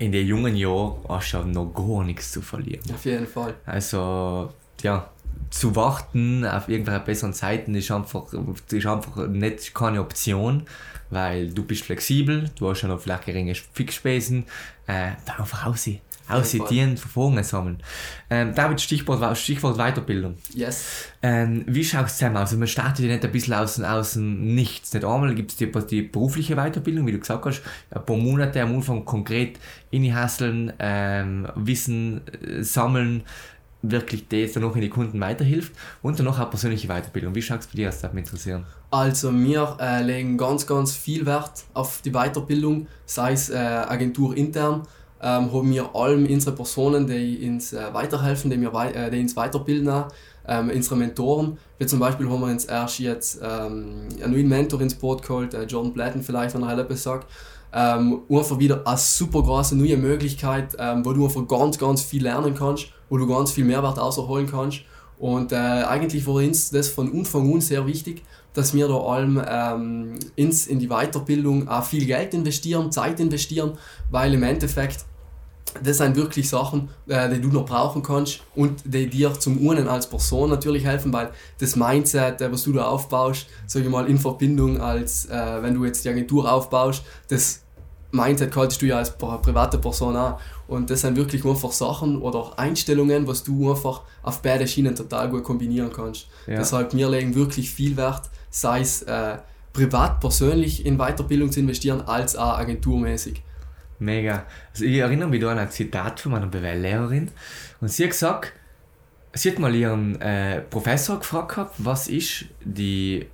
in den jungen Jahren hast du ja noch gar nichts zu verlieren. Auf jeden Fall. Also, ja, zu warten auf irgendwelche besseren Zeiten ist einfach, ist einfach nicht keine Option, weil du bist flexibel, du hast ja noch vielleicht geringe Fixspesen, äh, einfach aussehen. Aussehen, Verfolgungen sammeln. Ähm, David, Stichwort, Stichwort Weiterbildung. Yes. Ähm, wie schaut es zusammen aus? Also man startet ja nicht ein bisschen aus, aus dem Nichts. Nicht einmal gibt es die, die berufliche Weiterbildung, wie du gesagt hast, ein paar Monate am Anfang konkret inhasseln, ähm, Wissen äh, sammeln, wirklich das dann noch in die Kunden weiterhilft und dann noch eine persönliche Weiterbildung. Wie schaut es bei dir aus? Das mich interessieren. Also wir äh, legen ganz, ganz viel Wert auf die Weiterbildung, sei es äh, Agentur intern, ähm, haben wir allem unsere Personen, die uns äh, weiterhelfen, die, wir äh, die uns weiterbilden, ähm, unsere Mentoren. Wie zum Beispiel haben wir uns erst jetzt ähm, einen neuen Mentor ins Boot geholt, äh, Jordan Blatton vielleicht, wenn er etwas sagt. Ähm, einfach wieder eine super große neue Möglichkeit, ähm, wo du einfach ganz, ganz viel lernen kannst, wo du ganz viel Mehrwert rausholen kannst. Und äh, eigentlich war uns das von Anfang an sehr wichtig, dass wir da allem ähm, ins, in die Weiterbildung auch viel Geld investieren, Zeit investieren, weil im Endeffekt das sind wirklich Sachen, äh, die du noch brauchen kannst und die dir zum einen als Person natürlich helfen, weil das Mindset, äh, was du da aufbaust, sage ich mal, in Verbindung als, äh, wenn du jetzt die Agentur aufbaust, das Mindset haltest du ja als pri- private Person an. Und das sind wirklich einfach Sachen oder auch Einstellungen, was du einfach auf beide Schienen total gut kombinieren kannst. Ja. Deshalb, wir legen wirklich viel Wert, sei es äh, privat, persönlich in Weiterbildung zu investieren, als auch agenturmäßig. Mega. Also ich erinnere mich da an ein Zitat von meiner BWL-Lehrerin und sie hat gesagt, sie hat mal ihren äh, Professor gefragt gehabt, was ist die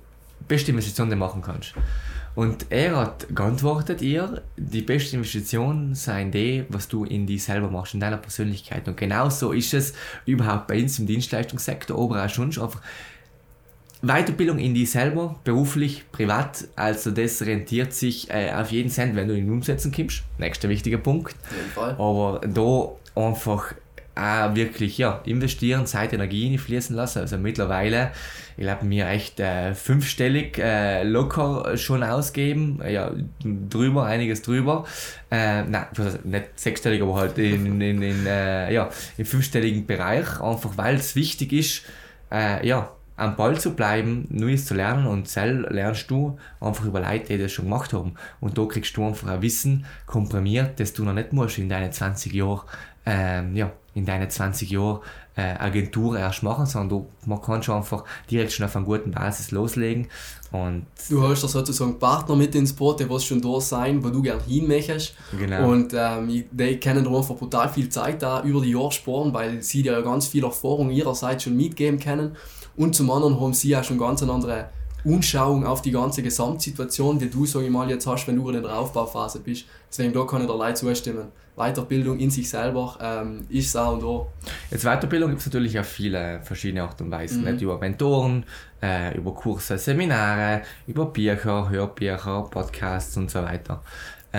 beste Investition, die du machen kannst. Und er hat geantwortet ihr, die beste Investition sei die, was du in dich selber machst, in deiner Persönlichkeit. Und genau so ist es überhaupt bei uns im Dienstleistungssektor, aber auch schon einfach Weiterbildung in dich selber, beruflich, privat, also das rentiert sich äh, auf jeden Cent, wenn du ihn umsetzen kannst. Nächster wichtiger Punkt. Auf jeden Fall. Aber da einfach auch wirklich ja, investieren, Zeit, Energie fließen lassen. Also mittlerweile, ich glaube, mir echt äh, fünfstellig äh, locker schon ausgeben. Ja, drüber, einiges drüber. Äh, nein, nicht sechsstellig, aber halt in, in, in, äh, ja, im fünfstelligen Bereich. Einfach weil es wichtig ist, äh, ja, am Ball zu bleiben, Neues zu lernen und sel lernst du einfach über Leute, die das schon gemacht haben. Und da kriegst du einfach ein Wissen komprimiert, das du noch nicht musst in deinen 20 Jahren, ähm, ja, in deinen 20 Jahren äh, Agentur erst machen, sondern du, man kann schon einfach direkt schon auf einer guten Basis loslegen und Du hast da sozusagen Partner mit ins Boot, die was schon da sein, wo du gerne hin möchtest. genau. Und ähm, die können da einfach brutal viel Zeit da über die Jahre sparen, weil sie dir ja ganz viel Erfahrung ihrerseits schon mitgeben können. Und zum anderen haben sie ja schon ganz eine andere Unschauung auf die ganze Gesamtsituation, die du, sag ich mal, jetzt hast, wenn du in der Aufbauphase bist. Deswegen da kann ich dir Leute zustimmen. Weiterbildung in sich selber ähm, ist auch und da. Jetzt Weiterbildung gibt es natürlich auf viele verschiedene Art und Weisen. Mhm. Nicht über Mentoren, äh, über Kurse, Seminare, über Bücher, Hörbücher, Podcasts und so weiter.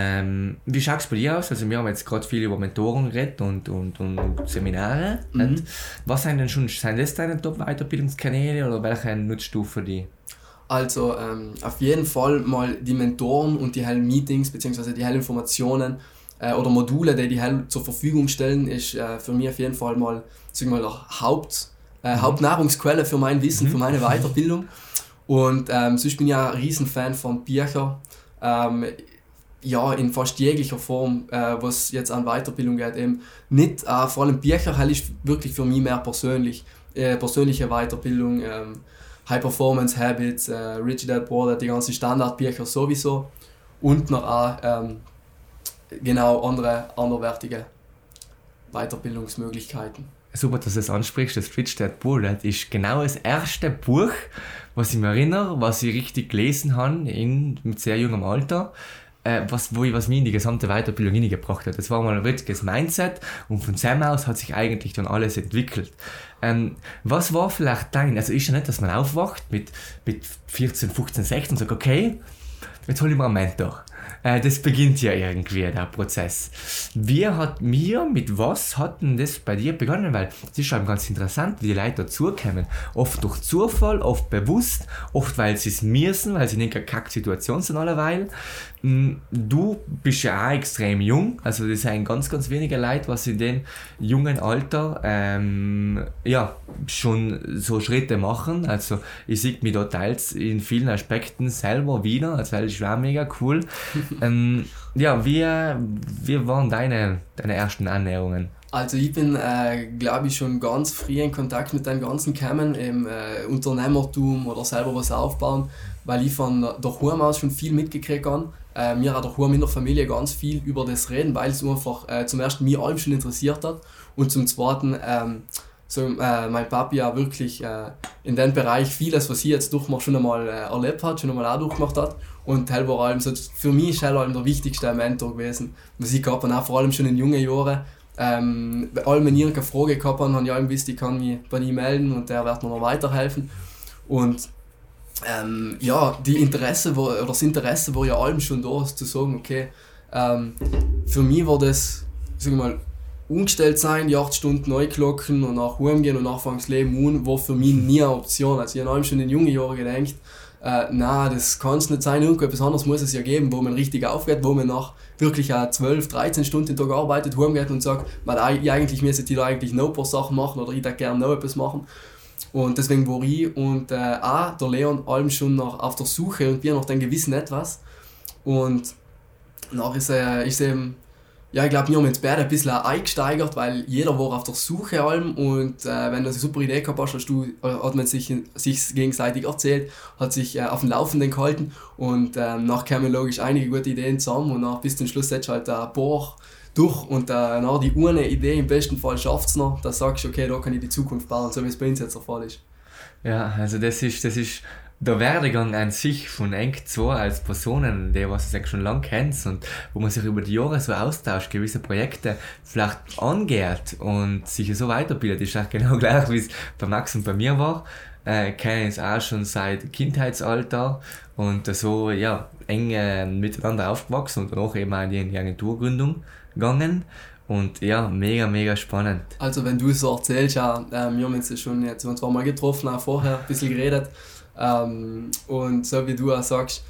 Ähm, wie schaut es bei dir aus? Also wir haben jetzt gerade viel über Mentoren geredet und, und, und Seminare. Mhm. Was sind denn schon, sind das deine Top-Weiterbildungskanäle oder welche nutzt du für die? Also ähm, auf jeden Fall mal die Mentoren und die hellen Meetings bzw. die hellen Informationen äh, oder Module, die die hell zur Verfügung stellen, ist äh, für mich auf jeden Fall mal, sagen wir mal Haupt, äh, Mhm. Hauptnahrungsquelle für mein Wissen, für meine Weiterbildung. Und ähm, sonst bin ich ja ein Riesenfan von Büchern. Ähm, ja, in fast jeglicher Form, äh, was jetzt an Weiterbildung geht. Eben nicht, äh, vor allem Bücher hell ist wirklich für mich mehr persönlich. Äh, persönliche Weiterbildung, ähm, High Performance Habits, Rich Dad Poor Dad, die ganzen Standardbücher sowieso. Und noch auch ähm, genau andere anderwertige Weiterbildungsmöglichkeiten. Super, dass du es ansprichst, das Rich Dad Poor Dad ist genau das erste Buch, was ich mir erinnere, was ich richtig gelesen habe in, mit sehr jungem Alter, äh, was, wo ich, was mich in die gesamte Weiterbildung hineingebracht hat. Das war mal ein richtiges Mindset und von Sam aus hat sich eigentlich dann alles entwickelt. Ähm, was war vielleicht dein, also ist ja nicht, dass man aufwacht mit, mit 14, 15, 16 und sagt, okay, jetzt hole ich mir einen Mentor. Äh, das beginnt ja irgendwie, der Prozess. Wie hat mir, mit was hat denn das bei dir begonnen? Weil es ist schon ganz interessant, wie die Leute dazukommen. Oft durch Zufall, oft bewusst, oft weil sie es müssen, weil sie in einer Kack-Situation sind alleweil. Mm, Du bist ja auch extrem jung, also das sind ganz, ganz wenige Leute, was in dem jungen Alter ähm, ja, schon so Schritte machen. Also ich sehe mich da teils in vielen Aspekten selber wieder, also das auch mega cool. ähm, ja, wie, wie waren deine, deine ersten Annäherungen? Also ich bin, äh, glaube ich, schon ganz früh in Kontakt mit dem ganzen Kämmen, im äh, Unternehmertum oder selber was aufbauen, weil ich von daheim aus schon viel mitgekriegt habe. Äh, mir hat daheim in der Familie ganz viel über das reden, weil es einfach äh, zum ersten mich allem schon interessiert hat und zum zweiten ähm, so, äh, mein Papi ja wirklich äh, in dem Bereich vieles, was ich jetzt durchmache, schon einmal äh, erlebt hat, schon einmal auch durchgemacht hat. Und er war allem so, für mich ist er allem der wichtigste Mentor gewesen, was ich gehabt habe, auch vor allem schon in jungen Jahren. Ähm, bei allem, wenn ich irgendeine Frage gehabt habe, habe ich allem gewusst, ich kann mich bei ihm melden und der wird mir noch weiterhelfen. Und ähm, ja, die Interesse war, oder das Interesse war ja allem schon da, zu sagen, okay, ähm, für mich war das, sag mal, umgestellt sein, die 8 Stunden neu klocken und nach Hause gehen und anfangen das Leben un, war für mich nie eine Option. Also ich habe schon in jungen Jahren gedacht, äh, na, das kann es nicht sein, irgendetwas anderes muss es ja geben, wo man richtig aufgeht, wo man nach wirklich auch 12, 13 Stunden den Tag arbeitet, heimgeht und sagt, ich eigentlich müsste ich da eigentlich noch ein paar Sachen machen oder ich da gerne noch etwas machen. Und deswegen war ich und äh, auch der Leon allem schon noch auf der Suche und wir nach dem gewissen Etwas. Und nach ist, äh, ist eben, ja, ich glaube, wir haben uns beide ein bisschen eingesteigert, weil jeder war auf der Suche allem und äh, wenn du eine super Idee gehabt hast, hast du, äh, hat man sich, sich gegenseitig erzählt, hat sich äh, auf dem Laufenden gehalten und ähm, nach kamen logisch einige gute Ideen zusammen und nach bis zum Schluss setzt halt ein paar durch und äh, nach die eine Idee im besten Fall schafft es noch, da sagst du, okay, da kann ich die Zukunft bauen, so wie es bei uns jetzt der Fall ist. Ja, also das ist, das ist der Werdegang an sich von eng zwei als Personen, die was du schon lange kennst und wo man sich über die Jahre so austauscht, gewisse Projekte vielleicht angeht und sich so weiterbildet, ist auch genau gleich, wie es bei Max und bei mir war. Äh, kennen uns auch schon seit Kindheitsalter und so ja, eng äh, miteinander aufgewachsen und danach eben auch in die Agenturgründung gegangen. Und ja, mega, mega spannend. Also wenn du es so erzählst, ja, äh, wir haben uns schon jetzt ein, zwei Mal getroffen, auch vorher ein bisschen geredet. Ähm, und so wie du auch sagst,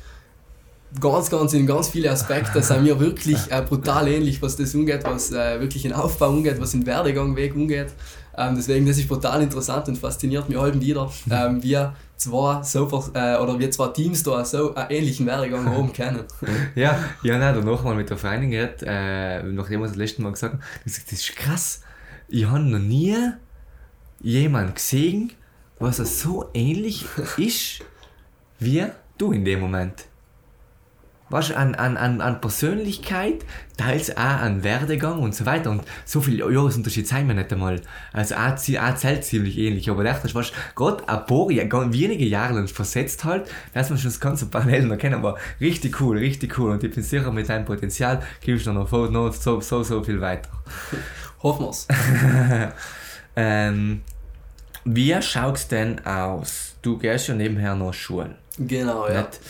ganz, ganz in ganz viele Aspekte sind wir wirklich äh, brutal ähnlich, was das umgeht, was äh, wirklich den Aufbau umgeht, was den Werdegangweg umgeht. Ähm, deswegen, das ist brutal interessant und fasziniert mich halb wieder, ähm, wir zwei so, äh, oder wir zwei Teams da so einen ähnlichen Werdegang oben kennen. ja, ja, nein, danach mal mit der Freundin geredet, äh, nachdem wir das letzte Mal gesagt haben, gesagt, das ist krass. Ich habe noch nie jemanden gesehen, was er so ähnlich ist wie du in dem Moment. Weißt du, an, an, an, an Persönlichkeit, teils auch an Werdegang und so weiter. Und so viel Jahresunterschied sind wir nicht einmal. Also auch, auch zählt ziemlich ähnlich. Aber echt, weißt gerade ein paar, ja, ganz wenige Jahre lang versetzt halt, dass man schon das ganze Parallelen erkennen. Aber richtig cool, richtig cool. Und ich bin sicher, mit deinem Potenzial gibst du noch, noch so, so, so viel weiter. Hoffen wir's. Ähm, wie schaut's denn aus? Du gehst ja nebenher noch Schule. Genau, ja. Nicht?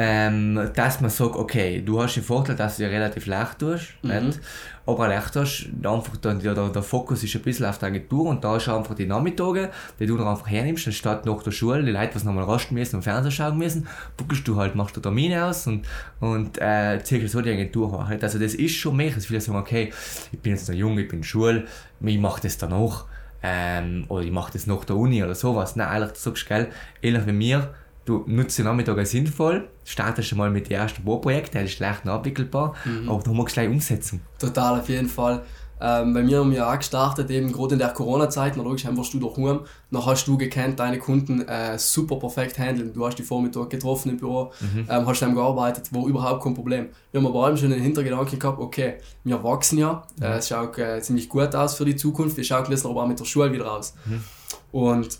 Ähm, dass man sagt, okay, du hast den Vorteil, dass du ja relativ leicht tust, Mhm. nicht? aber leicht hast, einfach dann, der, der, der Fokus ist ein bisschen auf der Agentur und da ist einfach die Nachmittage, die du dann einfach hernimmst, anstatt nach der Schule, die Leute, was nochmal rasten müssen und Fernsehen schauen müssen, buckelst du halt, machst du Termine aus und, und äh, ziehst so die Agentur hoch. Nicht? Also das ist schon mehr, dass viele sagen, okay, ich bin jetzt noch jung, ich bin in Schule, ich mache das danach, ähm, oder ich mache das nach der Uni oder sowas. Nein, ehrlich, du sagst, gell, ähnlich wie mir, du nutzt den Nachmittag sinnvoll, startest schon mal mit dem ersten Bauprojekt, der ist leicht abwickelbar, aber du musst gleich umsetzen. Total, auf jeden Fall. Ähm, bei mir haben wir auch gestartet, eben gerade in der Corona-Zeit, na logisch, warst du daheim, dann hast du gekannt, deine Kunden äh, super perfekt handeln. Du hast die Vormittag getroffen im Büro, ähm, hast dann gearbeitet, war überhaupt kein Problem. Wir haben aber allem schon den Hintergedanken gehabt, okay, wir wachsen ja, äh, es schaut äh, ziemlich gut aus für die Zukunft, wir schauen jetzt aber auch mit der Schule wieder aus. Und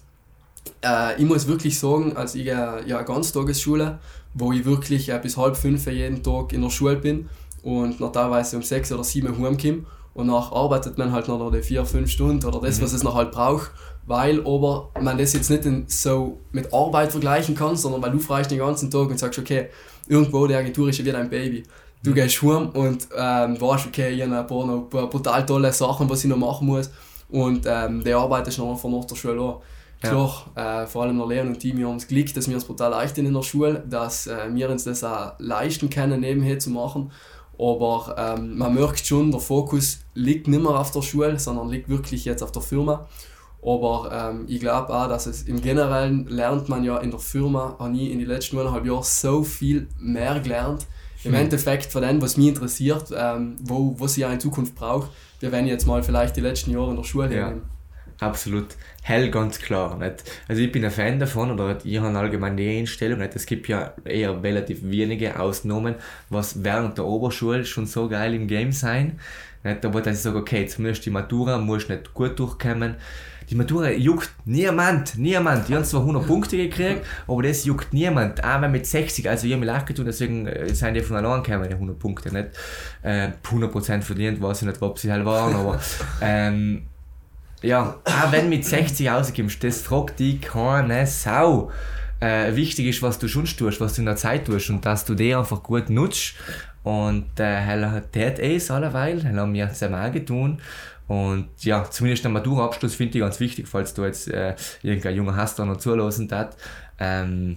äh, ich muss wirklich sagen, als ich äh, ja eine Ganztagesschule, wo ich wirklich äh, bis halb fünf jeden Tag in der Schule bin und noch teilweise um sechs oder sieben heimkomme und nach arbeitet man halt noch die vier, fünf Stunden oder das, was es noch halt braucht, weil aber man das jetzt nicht so mit Arbeit vergleichen kann, sondern weil du freist den ganzen Tag und sagst, okay, irgendwo die Agentur ist ja wie dein Baby. Du gehst heim und ähm, weißt, okay, ich habe ein paar, noch, ein paar brutal tolle Sachen, was ich noch machen muss und ähm, die arbeitest noch einfach nach der Schule an. Ja. Klar, äh, vor allem der Leon und Team, wir haben das Glück, dass wir es brutal leicht in der Schule, dass äh, wir uns das auch leisten können, nebenher zu machen. Aber ähm, man merkt schon, der Fokus liegt nicht mehr auf der Schule, sondern liegt wirklich jetzt auf der Firma. Aber ähm, ich glaube auch, dass es im Generellen lernt man ja in der Firma, habe ich in den letzten eineinhalb Jahren so viel mehr gelernt. Im Endeffekt von dem, was mich interessiert, ähm, wo, was ich auch in Zukunft brauche, wir werden jetzt mal vielleicht die letzten Jahre in der Schule Ja. hernehmen. Absolut. Hell, ganz klar. Nicht? Also ich bin ein Fan davon, oder ich habe allgemein die Einstellung, nicht? es gibt ja eher relativ wenige Ausnahmen, was während der Oberschule schon so geil im Game sein. Nicht? Aber dass ich sage, okay, zumindest die Matura muss nicht gut durchkommen. Die Matura juckt niemand, niemand. Die haben zwar 100 Punkte gekriegt, aber das juckt niemand. Auch wenn mit 60, also ich habe mich leicht getan, deswegen äh, sind die von allein gekommen, die 100 Punkte. Nicht äh, 100% verdient, weiß ich nicht, ob sie halt waren, aber ähm, ja, auch wenn du mit 60 rauskommst, das fragt dich keine Sau. Äh, wichtig ist, was du schon tust, was du in der Zeit tust und dass du die einfach gut nutzt. Und äh, er hat es alleweil, er haben wir sehr mal getan. Und ja, zumindest der Matura-Abschluss finde ich ganz wichtig, falls du jetzt äh, irgendein junger hast, der noch zulassen hat. Ähm,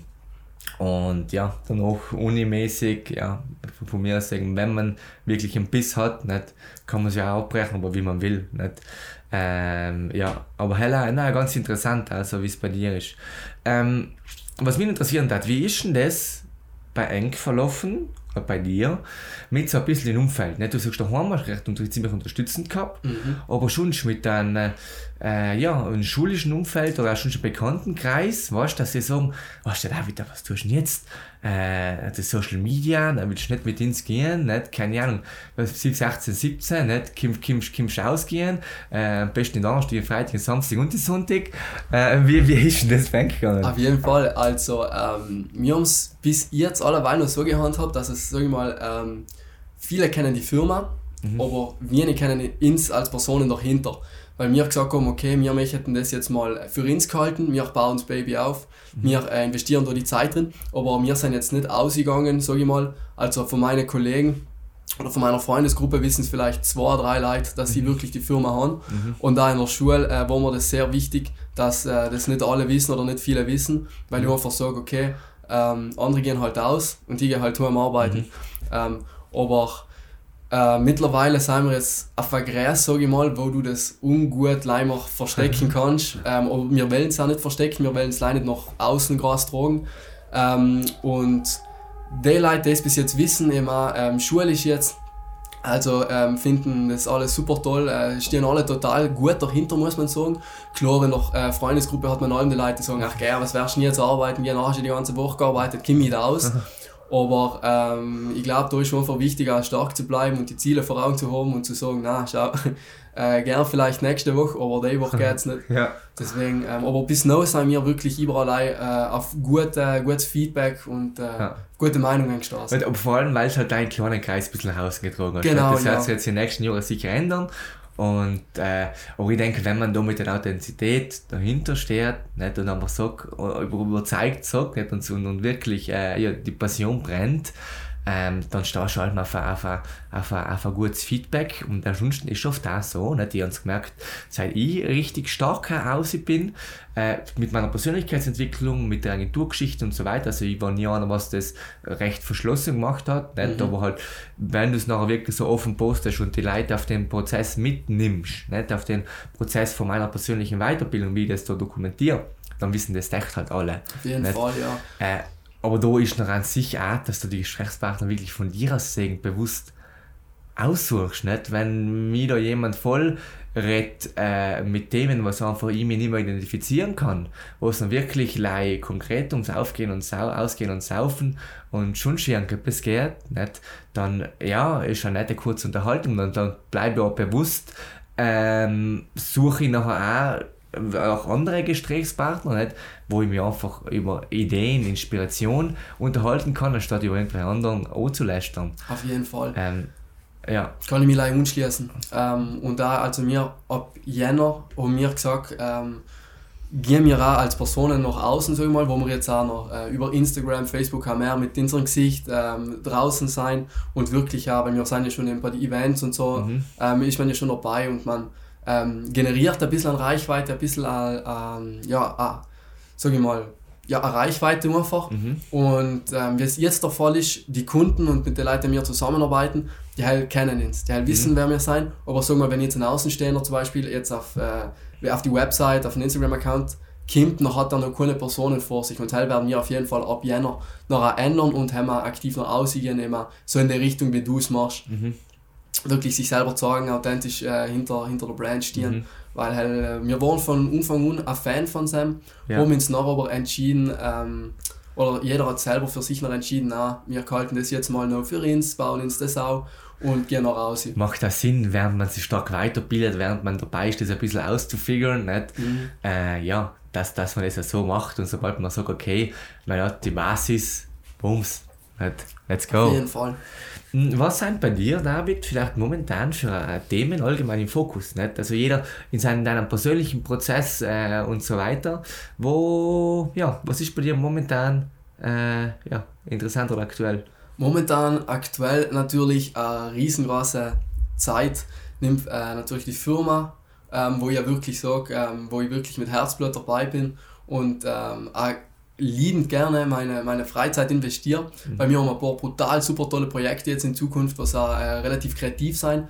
und ja, danach unimäßig, ja, von- von mir aus sagen, wenn man wirklich einen Biss hat, nicht, kann man es ja auch abbrechen, aber wie man will. Nicht. Ähm, ja, aber Hella, na, ganz interessant, also wie es bei dir ist. Ähm, was mich interessieren hat, wie ist denn das bei Eng verlaufen, bei dir, mit so ein bisschen dem Umfeld? Nicht? Du sagst, daheim hast du recht unter, ziemlich unterstützend gehabt, aber schon mit einem, äh, ja, einem schulischen Umfeld oder auch schon einem Bekanntenkreis, weißt du, dass sie sagen, weißt du, David, was tust du denn jetzt? Äh, das Social Media, da willst du nicht mit ins gehen, nicht? keine Ahnung, was 17, 18, 17, nicht? Kommst, kommst, kommst ausgehen, äh, am besten den Donnerstag, Freitag, Samstag und Sonntag. Äh, wie, wie ist denn das weggegangen? Auf jeden Fall. Also, ähm, wir haben es bis jetzt alleweil noch so gehandhabt, dass es, sag ich mal, ähm, viele kennen die Firma, aber wenige kennen uns als Personen dahinter. Weil wir gesagt haben, okay, wir möchten das jetzt mal für uns gehalten, wir bauen das Baby auf, wir äh, investieren da die Zeit drin, aber wir sind jetzt nicht ausgegangen, sag ich mal. Also von meinen Kollegen oder von meiner Freundesgruppe wissen es vielleicht zwei, drei Leute, dass sie wirklich die Firma haben. Und da in der Schule äh, war mir das sehr wichtig, dass äh, das nicht alle wissen oder nicht viele wissen, weil ich einfach sage, okay, ähm, andere gehen halt aus und ich gehe halt heim arbeiten. Ähm, aber äh, mittlerweile sind wir jetzt auf ein Gräs, sage ich mal, wo du das ungut leider verstecken kannst. Ähm, aber wir wollen es auch nicht verstecken, wir wollen es leider nicht nach außen Gras tragen. Ähm, und die Leute, die es bis jetzt wissen, auch, ähm, schulisch jetzt, also ähm, finden das alles super toll, äh, stehen alle total gut dahinter, muss man sagen. Klar, in der äh, Freundesgruppe hat man allem die Leute, die sagen, ach geil, was wärst du denn jetzt arbeiten, ja, hast du die ganze Woche gearbeitet, komm nicht aus. Aber ähm, ich glaube, da ist einfach wichtig, auch stark zu bleiben und die Ziele vor Augen zu haben und zu sagen, na, schau, äh, gern vielleicht nächste Woche, aber die Woche geht's nicht. Ja. Deswegen, ähm, aber bis now sind wir wirklich überall äh, auf gute, gutes Feedback und äh, Ja. gute Meinungen gestoßen. Und, vor allem, weil es halt deinen kleinen Kreis ein bisschen nach außen getragen hast. Genau, das ja. wird sich jetzt in den nächsten Jahren sicher ändern. Und äh, aber ich denke, wenn man da mit der Authentizität dahinter steht nicht, und einfach sagt, überzeugt sagt nicht, und, und wirklich äh, ja, die Passion brennt, ähm, dann stehst du halt auf, auf, auf, auf ein gutes Feedback. Und ansonsten ist oft auch so, nicht? ich habe es gemerkt, seit ich richtig stark aus bin, äh, mit meiner Persönlichkeitsentwicklung, mit der Agenturgeschichte und so weiter, also ich war nie einer, was das recht verschlossen gemacht hat, nicht? Mhm. aber halt, wenn du es nachher wirklich so offen postest und die Leute auf den Prozess mitnimmst, nicht? auf den Prozess von meiner persönlichen Weiterbildung, wie ich das da dokumentiere, dann wissen das echt halt alle. Auf jeden nicht? Fall, ja. Äh, aber da ist noch an sich auch, dass du die Gesprächspartner wirklich von dir aus sehen, bewusst aussuchst. Nicht? Wenn mir da jemand voll redet äh, mit Themen, was einfach ich mich nicht mehr identifizieren kann, wo es dann wirklich lei konkret ums Aufgehen und Sau Ausgehen und Saufen und schon schon etwas geht, nicht? dann ja, ist eine nette kurze Unterhaltung, dann, dann bleibe ich auch bewusst, ähm, suche ich nachher auch auch andere Gesprächspartner, nicht? wo ich mich einfach über Ideen, Inspiration unterhalten kann, anstatt über irgendwelche anderen anzulästern. Auf jeden Fall. Ähm, ja. Kann ich mich leider anschließen. Ähm, und da, also mir ab Jänner haben wir gesagt, ähm, gehen wir auch als Personen nach außen, sag ich mal, wo wir jetzt auch noch äh, über Instagram, Facebook auch mehr mit unserem Gesicht ähm, draußen sein und wirklich auch, weil wir sind ja schon ein paar Events und so, mhm. ähm, ist man ja schon dabei und man ähm, generiert ein bisschen an Reichweite, ein bisschen an, an ja, an, sag ich mal, ja, eine Reichweite einfach. Mhm. Und ähm, wie es jetzt der Fall ist, die Kunden und mit den Leuten, die wir zusammenarbeiten, die halt kennen uns, die halt wissen, mhm. wer wir sind. Aber sag mal, wenn jetzt ein Außenstehender zum Beispiel jetzt auf, äh, auf die Website, auf den Instagram-Account kommt, dann hat er noch keine Personen vor sich. Und halt werden wir auf jeden Fall ab Jänner noch ändern und haben aktiv noch aussehen, so in der Richtung, wie du es machst. Mhm wirklich sich selber zeigen, authentisch äh, hinter, hinter der Brand stehen. Mhm. Weil halt, äh, wir waren von Anfang an ein Fan von Sam, ja. haben uns nachher aber entschieden, ähm, oder jeder hat selber für sich noch entschieden, na, wir halten das jetzt mal noch für uns, bauen uns das auch und gehen noch raus. Macht das Sinn, während man sich stark weiterbildet, während man dabei ist, das ein bisschen auszufigern, nicht? Mhm. Äh, ja, dass, dass man das ja so macht und sobald man sagt, okay, hat die Basis, bums, let's go. Auf jeden Fall. Hm, was sind bei dir, David, vielleicht momentan für äh, Themen allgemein im Fokus? Nicht? Also jeder in seinem deinem persönlichen Prozess äh, und so weiter. Wo, ja, was ist bei dir momentan äh, ja, interessant oder aktuell? Momentan aktuell natürlich eine riesengroße Zeit nimmt äh, natürlich die Firma, ähm, wo ich ja wirklich sage, ähm, wo ich wirklich mit Herzblut dabei bin und ähm, liebend gerne meine, meine Freizeit investiere. Mhm. Bei mir haben wir ein paar brutal super tolle Projekte jetzt in Zukunft, was auch äh, relativ kreativ sein,